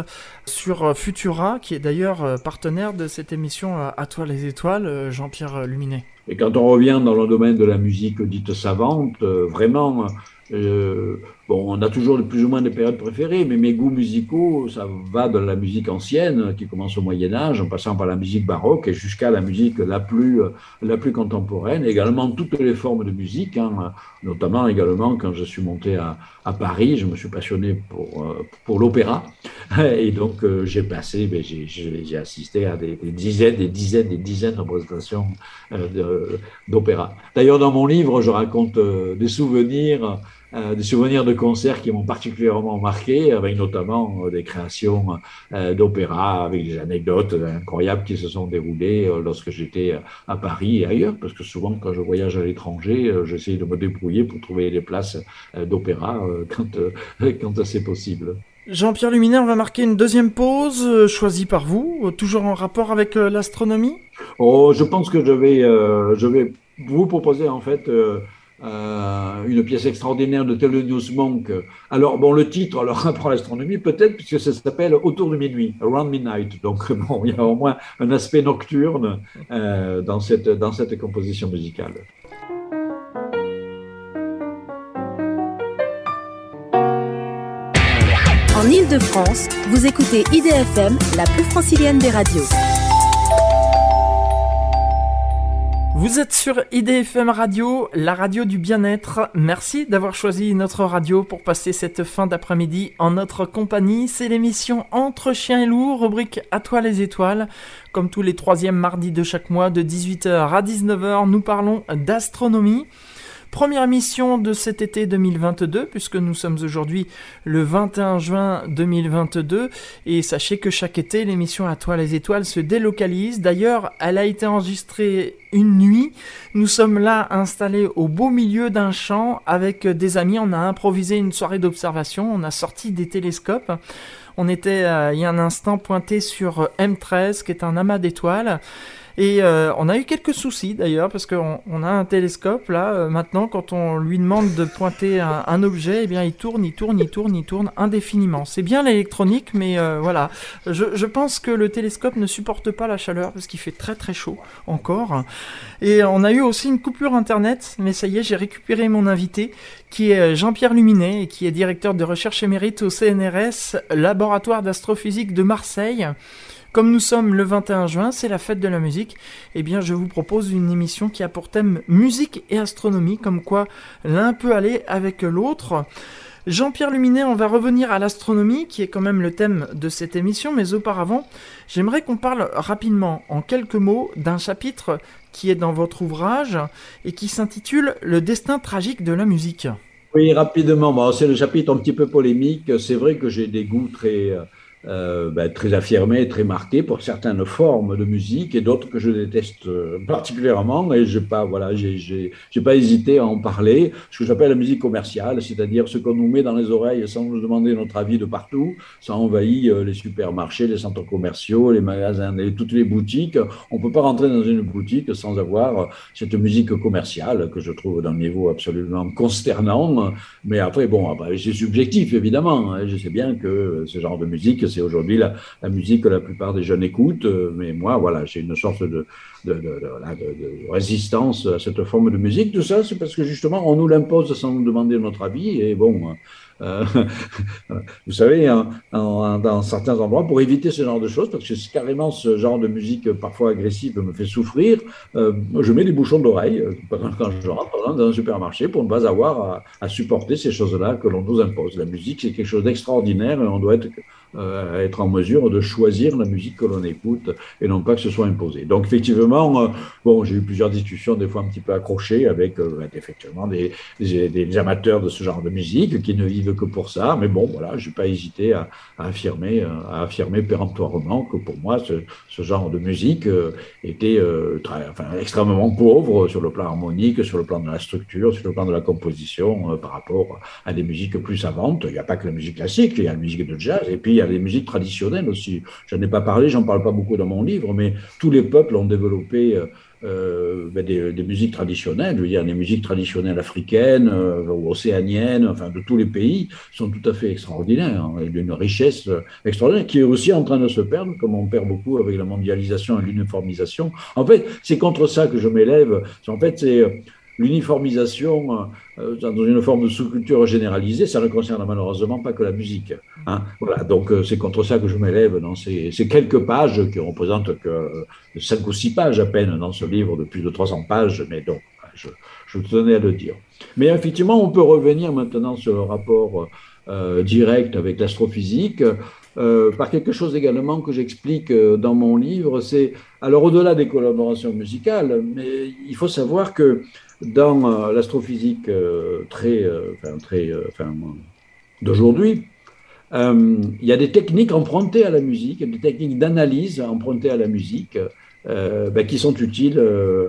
sur Futura, qui est d'ailleurs partenaire de cette émission À toi les étoiles, Jean-Pierre Luminet. Et quand on revient dans le domaine de la musique dite savante, vraiment, euh, bon, on a toujours plus ou moins des périodes préférées, mais mes goûts musicaux, ça va de la musique ancienne, qui commence au Moyen Âge, en passant par la musique baroque et jusqu'à la musique la plus, la plus contemporaine, également toutes les formes de musique, hein, notamment également quand je suis monté à, à, Paris, je me suis passionné pour, pour l'opéra, et donc euh, j'ai passé, ben, j'ai assisté à des, des, dizaines, des dizaines, des dizaines de représentations euh, d'opéra. D'ailleurs, dans mon livre, je raconte euh, des souvenirs euh, des souvenirs de concerts qui m'ont particulièrement marqué, avec notamment euh, des créations euh, d'opéra, avec des anecdotes incroyables qui se sont déroulées lorsque j'étais à Paris et ailleurs, parce que souvent quand je voyage à l'étranger, j'essaie de me débrouiller pour trouver des places d'opéra quand, quand c'est possible. Jean-Pierre Luminet, on va marquer une deuxième pause choisie par vous, toujours en rapport avec l'astronomie? Oh, je pense que je vais, je vais vous proposer en fait euh, une pièce extraordinaire de Thelonious Monk. Alors, bon, le titre, alors, rapport l'astronomie, peut-être, puisque ça s'appelle Autour de minuit, Around Midnight. Donc, bon, il y a au moins un aspect nocturne euh, dans, cette, dans cette composition musicale. En Ile-de-France, vous écoutez IDFM, la plus francilienne des radios. Vous êtes sur IDFM Radio, la radio du bien-être. Merci d'avoir choisi notre radio pour passer cette fin d'après-midi en notre compagnie. C'est l'émission Entre chiens et loups, rubrique À toi les étoiles. Comme tous les troisièmes mardis de chaque mois, de 18h à 19h, nous parlons d'astronomie. Première émission de cet été 2022, puisque nous sommes aujourd'hui le 21 juin 2022. Et sachez que chaque été, l'émission À toi les étoiles se délocalise. D'ailleurs, elle a été enregistrée une nuit. Nous sommes là installés au beau milieu d'un champ avec des amis. On a improvisé une soirée d'observation. On a sorti des télescopes. On était euh, il y a un instant pointé sur M13, qui est un amas d'étoiles. Et euh, on a eu quelques soucis d'ailleurs, parce qu'on on a un télescope là, euh, maintenant, quand on lui demande de pointer un, un, objet, eh bien il tourne, il tourne, il tourne, il tourne indéfiniment. C'est bien l'électronique, mais euh, voilà. Je, je, pense que le télescope ne supporte pas la chaleur, parce qu'il fait très très chaud encore. Et on a eu aussi une coupure internet, mais ça y est, j'ai récupéré mon invité, qui est Jean-Pierre Luminet, et qui est directeur de recherche émérite au CNRS, laboratoire d'astrophysique de Marseille. Comme nous sommes le 21 juin, c'est la fête de la musique, eh bien je vous propose une émission qui a pour thème musique et astronomie, comme quoi l'un peut aller avec l'autre. Jean-Pierre Luminet, on va revenir à l'astronomie, qui est quand même le thème de cette émission, mais auparavant, j'aimerais qu'on parle rapidement, en quelques mots, d'un chapitre qui est dans votre ouvrage et qui s'intitule Le destin tragique de la musique. Oui, rapidement, c'est le chapitre un petit peu polémique. C'est vrai que j'ai des goûts très euh, ben, très affirmé, très marqué pour certaines formes de musique et d'autres que je déteste euh, particulièrement. Et j'ai pas, voilà, pas hésité à en parler. Ce que j'appelle la musique commerciale, c'est-à-dire ce qu'on nous met dans les oreilles sans nous demander notre avis de partout. Ça envahit euh, les supermarchés, les centres commerciaux, les magasins, et toutes les boutiques. On peut pas rentrer dans une boutique sans avoir cette musique commerciale que je trouve d'un niveau absolument consternant. Mais après, bon, c'est subjectif évidemment. Hein. Je sais bien que ce genre de musique c'est aujourd'hui la, musique que la plupart des jeunes écoutent. Mais moi, voilà, j'ai une sorte de, résistance à cette forme de musique. Tout ça, c'est parce que justement, on nous l'impose sans nous demander notre avis. Et bon, euh, vous savez, dans certains endroits, pour éviter ce genre de choses, parce que carrément ce genre de musique parfois agressive me fait souffrir, euh, je mets des bouchons d'oreille euh, quand je rentre dans un supermarché pour ne pas avoir à supporter ces choses-là que l'on nous impose. La musique, c'est quelque chose d'extraordinaire et on doit être euh, être en mesure de choisir la musique que l'on écoute et non pas que ce soit imposé. Donc effectivement, euh, bon, j'ai eu plusieurs discussions, des fois un petit peu accrochées avec euh, ben, effectivement des, des, amateurs de ce genre de musique qui ne vivent que pour ça. Mais bon, voilà, je n'ai pas hésité à, affirmer, à affirmer péremptoirement que pour moi, ce, ce genre de musique était très, enfin, extrêmement pauvre sur le plan harmonique, sur le plan de la structure, sur le plan de la composition par rapport à des musiques plus savantes. Il n'y a pas que la musique classique, il y a la musique de jazz et puis il y a des musiques traditionnelles aussi. Je n'en ai pas parlé, j'en parle pas beaucoup dans mon livre, mais tous les peuples ont développé euh, euh, ben des, musiques traditionnelles. Je veux dire, les musiques traditionnelles africaines euh, ou océaniennes, enfin de tous les pays, sont tout à fait extraordinaires, hein, d'une richesse extraordinaire qui est aussi en train de se perdre, comme on perd beaucoup avec la mondialisation et l'uniformisation. En fait, c'est contre ça que je m'élève. En fait, c'est l'uniformisation dans une forme de sous-culture généralisée, ça ne concerne malheureusement pas que la musique. Hein. Voilà, donc euh, c'est contre ça que je m'élève dans ces, ces, quelques pages qui représentent que 5 euh, ou 6 pages à peine dans ce livre de plus de 300 pages, mais donc je, je tenais à le dire. Mais effectivement, on peut revenir maintenant sur le rapport euh, direct avec l'astrophysique. Euh, par quelque chose également que j'explique dans mon livre, c'est alors au-delà des collaborations musicales, mais il faut savoir que dans euh, l'astrophysique euh, très, euh, d'aujourd'hui, il y a des techniques empruntées à la musique, des techniques d'analyse empruntées à la musique ben, qui sont utiles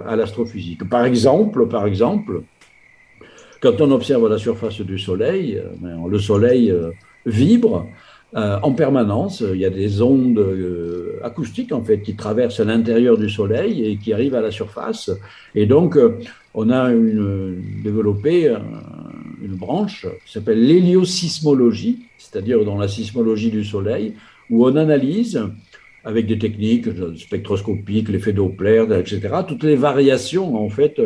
à l'astrophysique. Par exemple, par exemple, quand on observe la surface du Soleil, ben, le Soleil vibre en permanence. Il y a des ondes acoustiques en fait qui traversent l'intérieur du Soleil et qui arrivent à la surface. Et donc, on a développé une branche qui s'appelle l'héliosismologie, c'est-à-dire dans la sismologie du Soleil, où on analyse avec des techniques spectroscopiques, l'effet Doppler, etc., toutes les variations en fait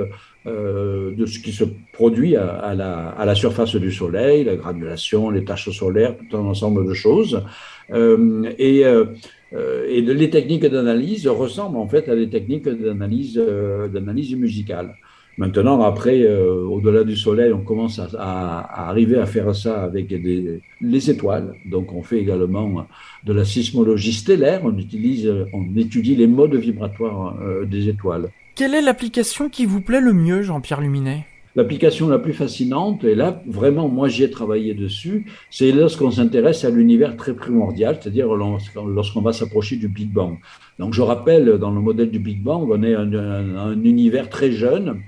euh, de ce qui se produit à, la, surface du Soleil, la granulation, les taches solaires, tout un ensemble de choses. Euh, et, euh, les techniques d'analyse ressemblent en fait à des techniques d'analyse musicale. Maintenant, après, euh, au-delà du Soleil, on commence à, arriver à faire ça avec des, les étoiles. Donc, on fait également de la sismologie stellaire. On, utilise, on étudie les modes vibratoires euh, des étoiles. Quelle est l'application qui vous plaît le mieux, Jean-Pierre Luminet? L'application la plus fascinante, et là, vraiment, moi, j'y ai travaillé dessus, c'est lorsqu'on s'intéresse à l'univers très primordial, c'est-à-dire lorsqu'on va s'approcher du Big Bang. Donc, je rappelle, dans le modèle du Big Bang, on est un, un univers très jeune,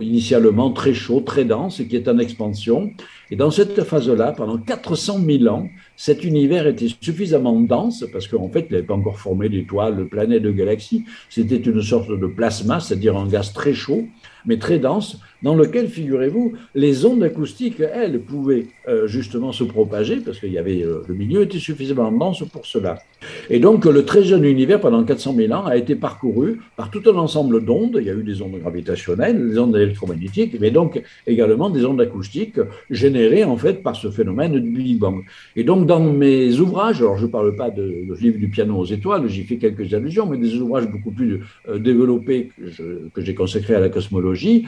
initialement très chaud, très dense, et qui est en expansion. Et dans cette phase-là, pendant 400 000 ans, cet univers était suffisamment dense, parce qu'en fait, il n'avait pas encore formé d'étoiles, de planètes, de galaxies. C'était une sorte de plasma, c'est-à-dire un gaz très chaud, mais très dense, dans lequel, figurez-vous, les ondes acoustiques, elles, pouvaient euh, justement se propager, parce qu'il y avait euh, le milieu était suffisamment dense pour cela. Et donc, le très jeune univers, pendant 400 000 ans, a été parcouru par tout un ensemble d'ondes. Il y a eu des ondes gravitationnelles, des ondes électromagnétiques, mais donc également des ondes acoustiques générées en fait par ce phénomène du Big Bang. Et donc, dans mes ouvrages, alors je ne parle pas de, de livre du piano aux étoiles, j'y fais quelques allusions, mais des ouvrages beaucoup plus euh, développés que j'ai consacrés à la cosmologie,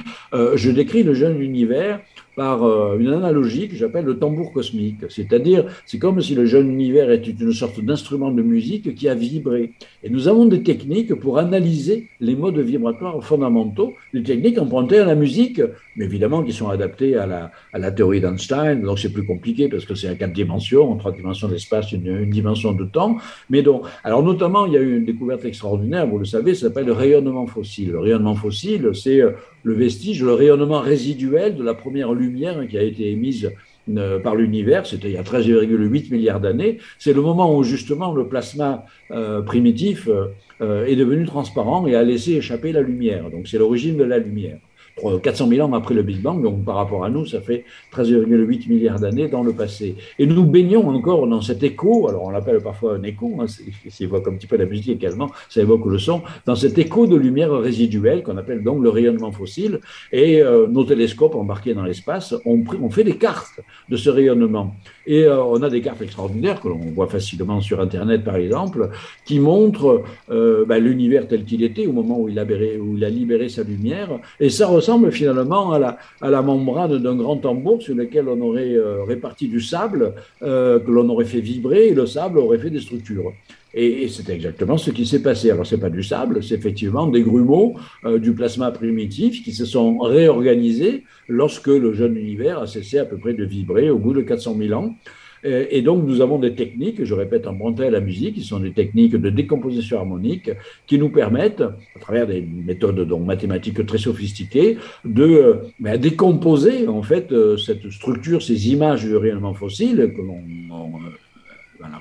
je décris le jeune univers par euh, une analogie que j'appelle le tambour cosmique. C'est-à-dire, c'est comme si le jeune univers était une sorte d'instrument de musique qui a vibré. Et nous avons des techniques pour analyser les modes vibratoires fondamentaux, des techniques empruntées à la musique, mais évidemment qui sont adaptées à la, théorie d'Einstein. Donc c'est plus compliqué parce que c'est à quatre dimensions, en trois dimensions d'espace, une, une, dimension de temps. Mais donc, alors notamment, il y a eu une découverte extraordinaire, vous le savez, ça s'appelle le rayonnement fossile. Le rayonnement fossile, c'est euh, le vestige, le rayonnement résiduel de la première lumière qui a été émise euh, par l'univers, c'était il y a 13,8 milliards d'années. C'est le moment où justement le plasma euh, primitif euh, est devenu transparent et a laissé échapper la lumière. Donc c'est l'origine de la lumière. 400 000 ans après le Big Bang, donc par rapport à nous, ça fait 13,8 milliards d'années dans le passé. Et nous baignons encore dans cet écho, alors on l'appelle parfois un écho, hein, ça évoque un petit peu la musique également, ça évoque le son, dans cet écho de lumière résiduelle qu'on appelle donc le rayonnement fossile. Et euh, nos télescopes embarqués dans l'espace ont, fait des cartes de ce rayonnement. Et euh, on a des cartes extraordinaires que l'on voit facilement sur Internet, par exemple, qui montrent euh, ben, l'univers tel qu'il était au moment où il, a où il a libéré sa lumière. Et ça ressemble finalement à la, membrane d'un grand tambour sur lequel on aurait réparti du sable, que l'on aurait fait vibrer, et le sable aurait fait des structures. Et, c'est exactement ce qui s'est passé. Alors, ce n'est pas du sable, c'est effectivement des grumeaux euh, du plasma primitif qui se sont réorganisés lorsque le jeune univers a cessé à peu près de vibrer au bout de 400 000 ans. Et, donc, nous avons des techniques, je répète, emprunter à la musique, qui sont des techniques de décomposition harmonique, qui nous permettent, à travers des méthodes mathématiques très sophistiquées, de euh, ben, décomposer en fait euh, cette structure, ces images rayonnement fossile que l'on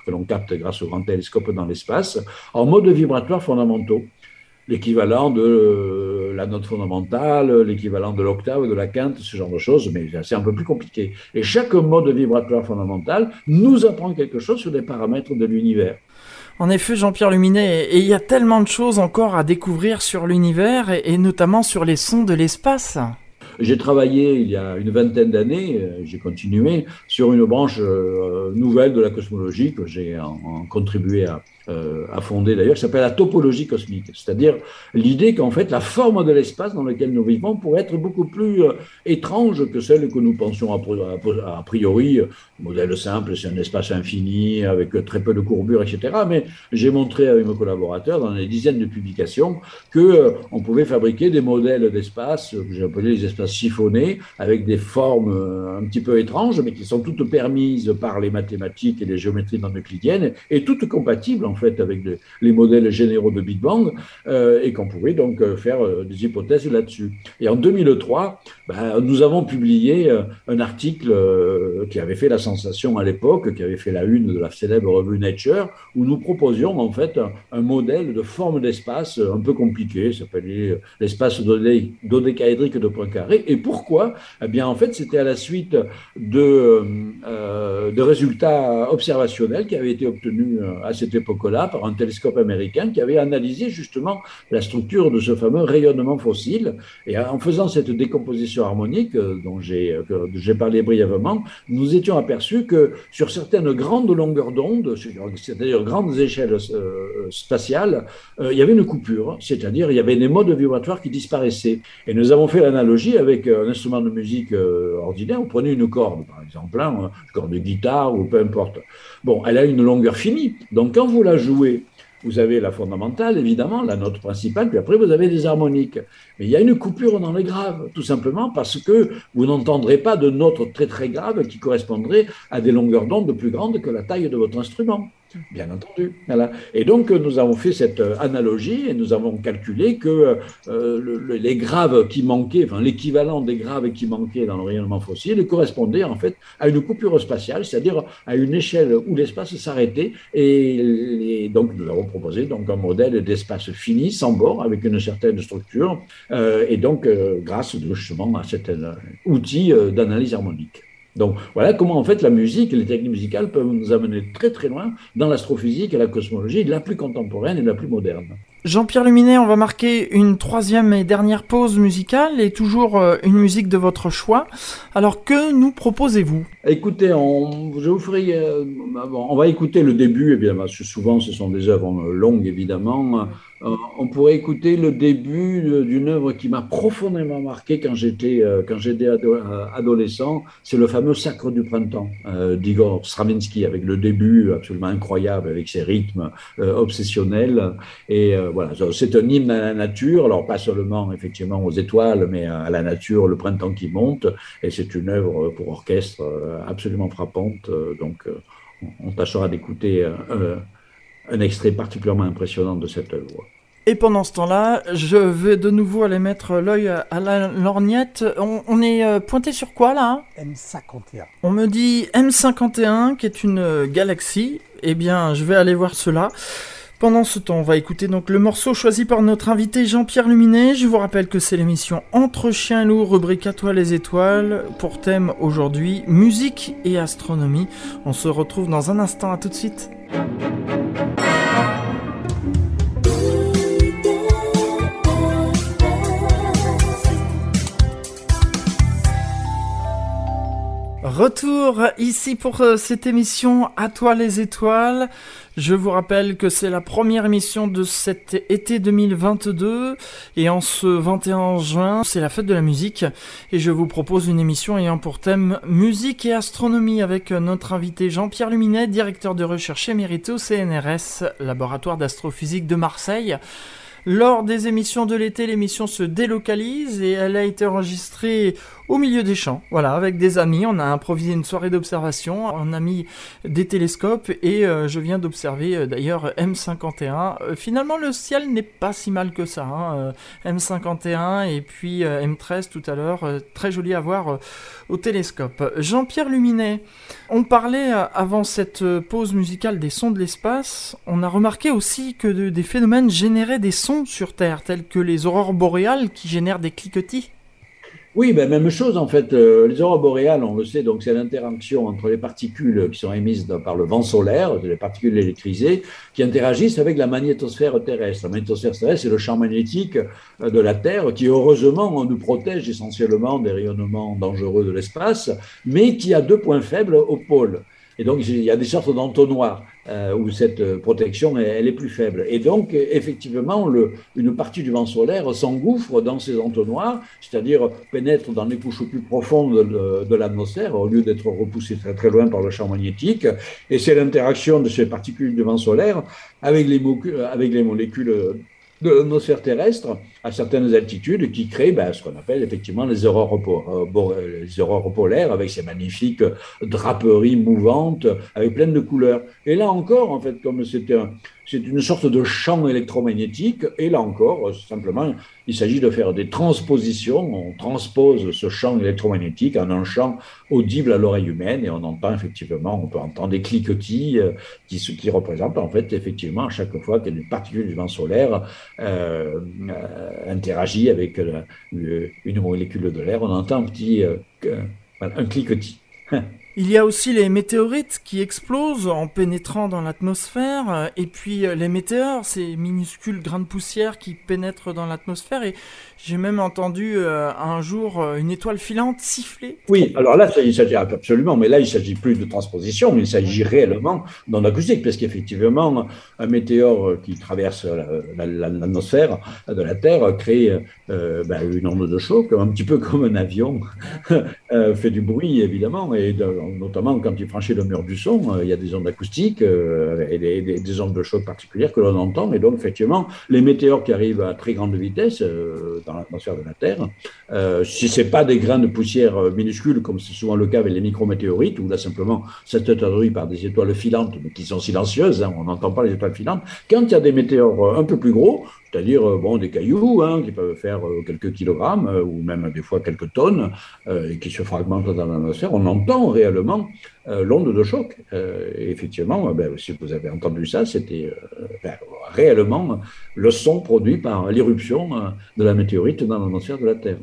que l'on capte grâce au grand télescope dans l'espace, en mode vibratoire fondamentaux. L'équivalent de euh, la note fondamentale, l'équivalent de l'octave, de la quinte, ce genre de choses, mais c'est un peu plus compliqué. Et chaque mode vibratoire fondamental nous apprend quelque chose sur les paramètres de l'univers. En effet, Jean-Pierre Luminet, et il y a tellement de choses encore à découvrir sur l'univers et notamment sur les sons de l'espace. J'ai travaillé il y a une vingtaine d'années, euh, j'ai continué sur une branche euh, nouvelle de la cosmologie que j'ai contribué à, euh, à fonder d'ailleurs, qui s'appelle la topologie cosmique, c'est-à-dire l'idée qu'en fait la forme de l'espace dans lequel nous vivons pourrait être beaucoup plus euh, étrange que celle que nous pensions a, priori. Le modèle simple, c'est un espace infini avec très peu de courbures, etc. Mais j'ai montré avec mes collaborateurs dans des dizaines de publications que euh, on pouvait fabriquer des modèles d'espace que j'ai appelés les espaces chiffonnés avec des formes un petit peu étranges, mais qui sont toutes permises par les mathématiques et les géométries non euclidiennes et toutes compatibles en avec les modèles généraux de Big Bang euh, et qu'on pouvait donc euh, faire euh, des hypothèses là-dessus. Et en 2003, ben, nous avons publié un article qui avait fait la sensation à l'époque, qui avait fait la une de la célèbre revue Nature, où nous proposions en fait un, modèle de forme d'espace un peu compliqué, s'appelait l'espace dodécaédrique de Poincaré. Et pourquoi? Eh bien, en fait, c'était à la suite de, de résultats observationnels qui avaient été obtenus à cette époque par un télescope américain qui avait analysé justement la structure de ce fameux rayonnement fossile. Et en faisant cette décomposition harmonique euh, dont j'ai parlé brièvement, nous étions aperçus que sur certaines grandes longueurs d'onde, c'est-à-dire grandes échelles euh, spatiales, euh, il y avait une coupure, c'est-à-dire il y avait des modes vibratoires qui disparaissaient. Et nous avons fait l'analogie avec un instrument de musique ordinaire. Vous prenez une corde, par exemple, hein, une corde de guitare ou peu importe. Bon, elle a une longueur finie. Donc quand vous la jouez, vous avez la fondamentale, évidemment, la note principale, puis après vous avez des harmoniques. Mais il y a une coupure dans les graves, tout simplement parce que vous n'entendrez pas de notes très très graves qui correspondraient à des longueurs d'onde plus grandes que la taille de votre instrument. Bien entendu. Et donc, nous avons fait cette euh, analogie et nous avons calculé que euh, les graves qui manquaient, l'équivalent des graves qui manquaient dans le rayonnement fossile correspondait en fait à une coupure spatiale, c'est-à-dire à une échelle où l'espace s'arrêtait. Et, donc, nous avons proposé donc un modèle d'espace fini, sans bord, avec une certaine structure, euh, et donc grâce justement à cet outil d'analyse harmonique. Donc voilà comment en fait la musique et les techniques musicales peuvent nous amener très très loin dans l'astrophysique et la cosmologie la plus contemporaine et la plus moderne. Jean-Pierre Luminet, on va marquer une troisième et dernière pause musicale et toujours euh, une musique de votre choix. Alors que nous proposez-vous? Écoutez, on, je vous ferai, euh, on va écouter le début parce que souvent ce sont des œuvres longues évidemment. Euh, on pourrait écouter le début d'une œuvre qui m'a profondément marqué quand j'étais quand j'étais adolescent. C'est le fameux Sacre du printemps d'Igor Stravinsky avec le début absolument incroyable avec ses rythmes obsessionnels et voilà, c'est un hymne à la nature, alors pas seulement effectivement aux étoiles, mais à la nature, le printemps qui monte, et c'est une œuvre pour orchestre euh, absolument frappante. Euh, donc, euh, on tâchera d'écouter un extrait particulièrement impressionnant de cette œuvre. Et pendant ce temps-là, je vais de nouveau aller mettre l'œil à la lorgnette. On, est pointé sur quoi là M51. On me dit M51 qui est une galaxie. Eh bien, je vais aller voir cela. Pendant ce temps, on va écouter donc le morceau choisi par notre invité Jean-Pierre Luminet. Je vous rappelle que c'est l'émission Entre chiens loups, rubrique à toi les étoiles, pour thème aujourd'hui musique et astronomie. On se retrouve dans un instant, à tout de suite. Retour ici pour euh, cette émission À toi les étoiles. Je vous rappelle que c'est la première émission de cet été 2022 et en ce 21 juin, c'est la fête de la musique et je vous propose une émission ayant pour thème musique et astronomie avec notre invité Jean-Pierre Luminet, directeur de recherche émérite au CNRS, laboratoire d'astrophysique de Marseille. Lors des émissions de l'été, l'émission se délocalise et elle a été enregistrée au milieu des champs, voilà, avec des amis. On a improvisé une soirée d'observation, on a mis des télescopes et euh, je viens d'observer euh, d'ailleurs M51. Euh, finalement, le ciel n'est pas si mal que ça. Hein, M51 et puis M13 tout à l'heure, très joli à voir au télescope. Jean-Pierre Luminet, on parlait avant cette pause musicale des sons de l'espace. On a remarqué aussi que des phénomènes généraient des sons sur Terre, tels que les aurores boréales qui génèrent des cliquetis. Oui, ben, même chose en fait. Euh, les aurores boréales, on le sait, donc c'est l'interaction entre les particules qui sont émises par le vent solaire, les particules électrisées, qui interagissent avec la magnétosphère terrestre. La magnétosphère terrestre, c'est le champ magnétique euh, de la Terre qui, heureusement, nous protège essentiellement des rayonnements dangereux de l'espace, mais qui a deux points faibles au pôle. Et donc, il y a des sortes d'entonnoirs euh, où cette protection, elle, est plus faible. Et donc, effectivement, une partie du vent solaire s'engouffre dans ces entonnoirs, c'est-à-dire pénètre dans les couches plus profondes de, l'atmosphère, au lieu d'être repoussé très très loin par le champ magnétique. Et c'est l'interaction de ces particules du vent solaire avec les molécules de l'atmosphère terrestre à certaines altitudes qui créent ben, ce qu'on appelle effectivement les aurores, euh, les aurores polaires avec ces magnifiques draperies mouvantes avec plein de couleurs. Et là encore, en fait, comme c'était un, c'est une sorte de champ électromagnétique, et là encore, simplement, il s'agit de faire des transpositions. On transpose ce champ électromagnétique en un champ audible à l'oreille humaine, et on entend effectivement, on peut entendre des cliquetis euh, qui, qui représentent en fait effectivement à chaque fois qu'une particule du vent solaire euh, euh, interagit avec une molécule de l'air, on entend un petit un cliquetis. Il y a aussi les météorites qui explosent en pénétrant dans l'atmosphère, et puis euh, les météores, ces minuscules grains de poussière qui pénètrent dans l'atmosphère, et j'ai même entendu euh, un jour euh, une étoile filante siffler. Oui, alors là, il s'agit absolument, mais là, il ne s'agit plus de transposition, il s'agit réellement d'onde acoustique, parce qu'effectivement, un météore qui traverse l'atmosphère de la Terre crée ben, une onde de choc, un petit peu comme un avion fait du bruit, évidemment, et notamment quand il franchit le mur du son, il y a des ondes acoustiques et des, des, ondes de choc particulières que l'on entend, et donc, effectivement, les météores qui arrivent à très grande vitesse, dans l'atmosphère de la Terre. Euh, si ce n'est pas des grains de poussière euh, minuscules, comme c'est souvent le cas avec les micrométéorites, où là simplement ça se traduit par des étoiles filantes, mais qui sont silencieuses, hein, on n'entend pas les étoiles filantes. Quand il y a des météores euh, un peu plus gros, c'est-à-dire bon, des cailloux hein, qui peuvent faire quelques kilogrammes ou même des fois quelques tonnes et qui se fragmentent dans l'atmosphère, on entend réellement l'onde de choc. effectivement, ben, si vous avez entendu ça, c'était ben, réellement le son produit par l'éruption de la météorite dans l'atmosphère de la Terre.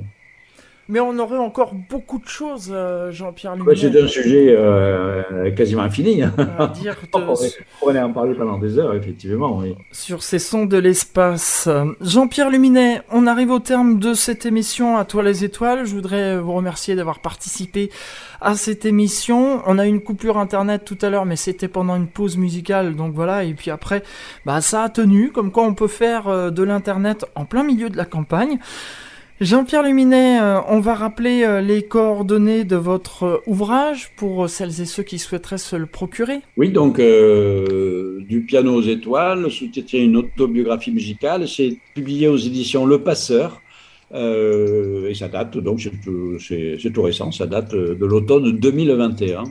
Mais on aurait encore beaucoup de choses, euh, Jean-Pierre Lumière. c'est un sujet euh, quasiment infini. Hein. Dire on pourrait en parler pendant des heures, effectivement. Sur ces sons de l'espace. Jean-Pierre Luminet, on arrive au terme de cette émission à toi les étoiles. Je voudrais vous remercier d'avoir participé à cette émission. On a eu une coupure internet tout à l'heure, mais c'était pendant une pause musicale, donc voilà. Et puis après, bah, ça a tenu, comme quoi on peut faire euh, de l'internet en plein milieu de la campagne. Jean-Pierre Luminet, euh, on va rappeler euh, les coordonnées de votre euh, ouvrage pour celles et ceux qui souhaiteraient se le procurer. Oui, donc du piano aux étoiles, sous-titré une autobiographie musicale, c'est publié aux éditions Le Passeur. et ça date, donc c'est tout récent, ça date de l'automne 2021.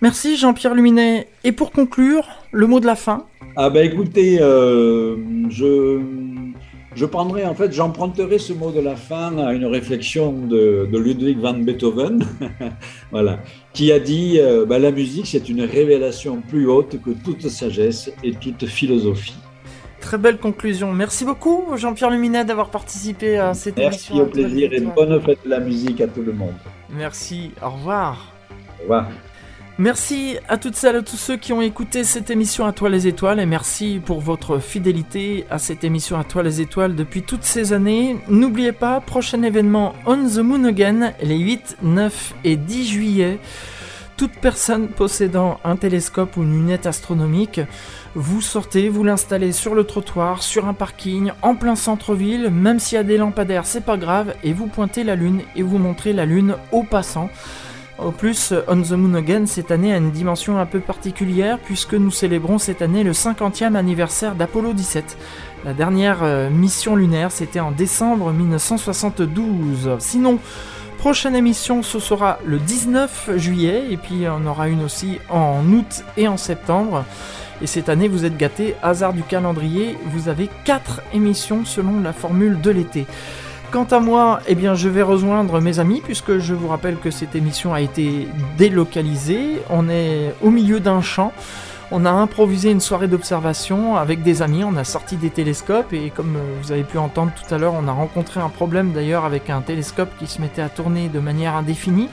Merci Jean-Pierre Luminet. Et pour conclure, le mot de la fin Ah ben écoutez, je je prendrai, en fait, j'emprunterai ce mot de la fin à une réflexion de, Ludwig van Beethoven, voilà, qui a dit euh, bah, La musique, c'est une révélation plus haute que toute sagesse et toute philosophie. Très belle conclusion. Merci beaucoup, Jean-Pierre Luminet, d'avoir participé à cette émission. Merci, au plaisir et bonne fête de la musique à tout le monde. Merci, au revoir. Au revoir. Merci à toutes celles et à tous ceux qui ont écouté cette émission à toi les étoiles et merci pour votre fidélité à cette émission à toi les étoiles depuis toutes ces années. N'oubliez pas, prochain événement On the Moon Again les 8, 9 et 10 juillet. Toute personne possédant un télescope ou une lunette astronomique, vous sortez, vous l'installez sur le trottoir, sur un parking, en plein centre-ville, même s'il y a des lampadaires, c'est pas grave, et vous pointez la lune et vous montrez la lune aux passants. Au plus, On the Moon Again cette année a une dimension un peu particulière puisque nous célébrons cette année le 50e anniversaire d'Apollo 17. La dernière euh, mission lunaire, c'était en décembre 1972. Sinon, prochaine émission, ce sera le 19 juillet et puis on aura une aussi en août et en septembre. Et cette année, vous êtes gâtés, hasard du calendrier, vous avez 4 émissions selon la formule de l'été. Quant à moi, eh bien, je vais rejoindre mes amis puisque je vous rappelle que cette émission a été délocalisée. On est au milieu d'un champ. On a improvisé une soirée d'observation avec des amis, on a sorti des télescopes et comme vous avez pu entendre tout à l'heure, on a rencontré un problème d'ailleurs avec un télescope qui se mettait à tourner de manière indéfinie.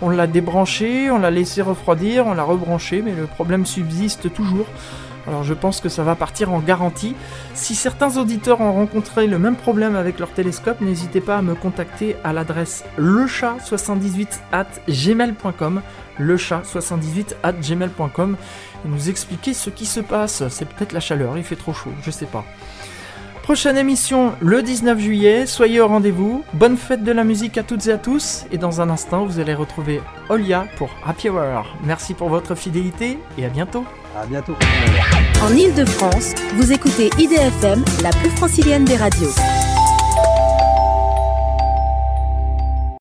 On l'a débranché, on l'a laissé refroidir, on l'a rebranché, mais le problème subsiste toujours. Alors je pense que ça va partir en garantie. Si certains auditeurs ont rencontré le même problème avec leur télescope, n'hésitez pas à me contacter à l'adresse lechat78 at gmail.com lechat78 at gmail.com et nous expliquer ce qui se passe. C'est peut-être la chaleur, il fait trop chaud, je sais pas. Prochaine émission le 19 juillet, soyez au rendez-vous. Bonne fête de la musique à toutes et à tous. Et dans un instant, vous allez retrouver Olia pour Happy Hour. Merci pour votre fidélité et à bientôt. À bientôt. En Ile-de-France, vous écoutez IDFM, la plus francilienne des radios.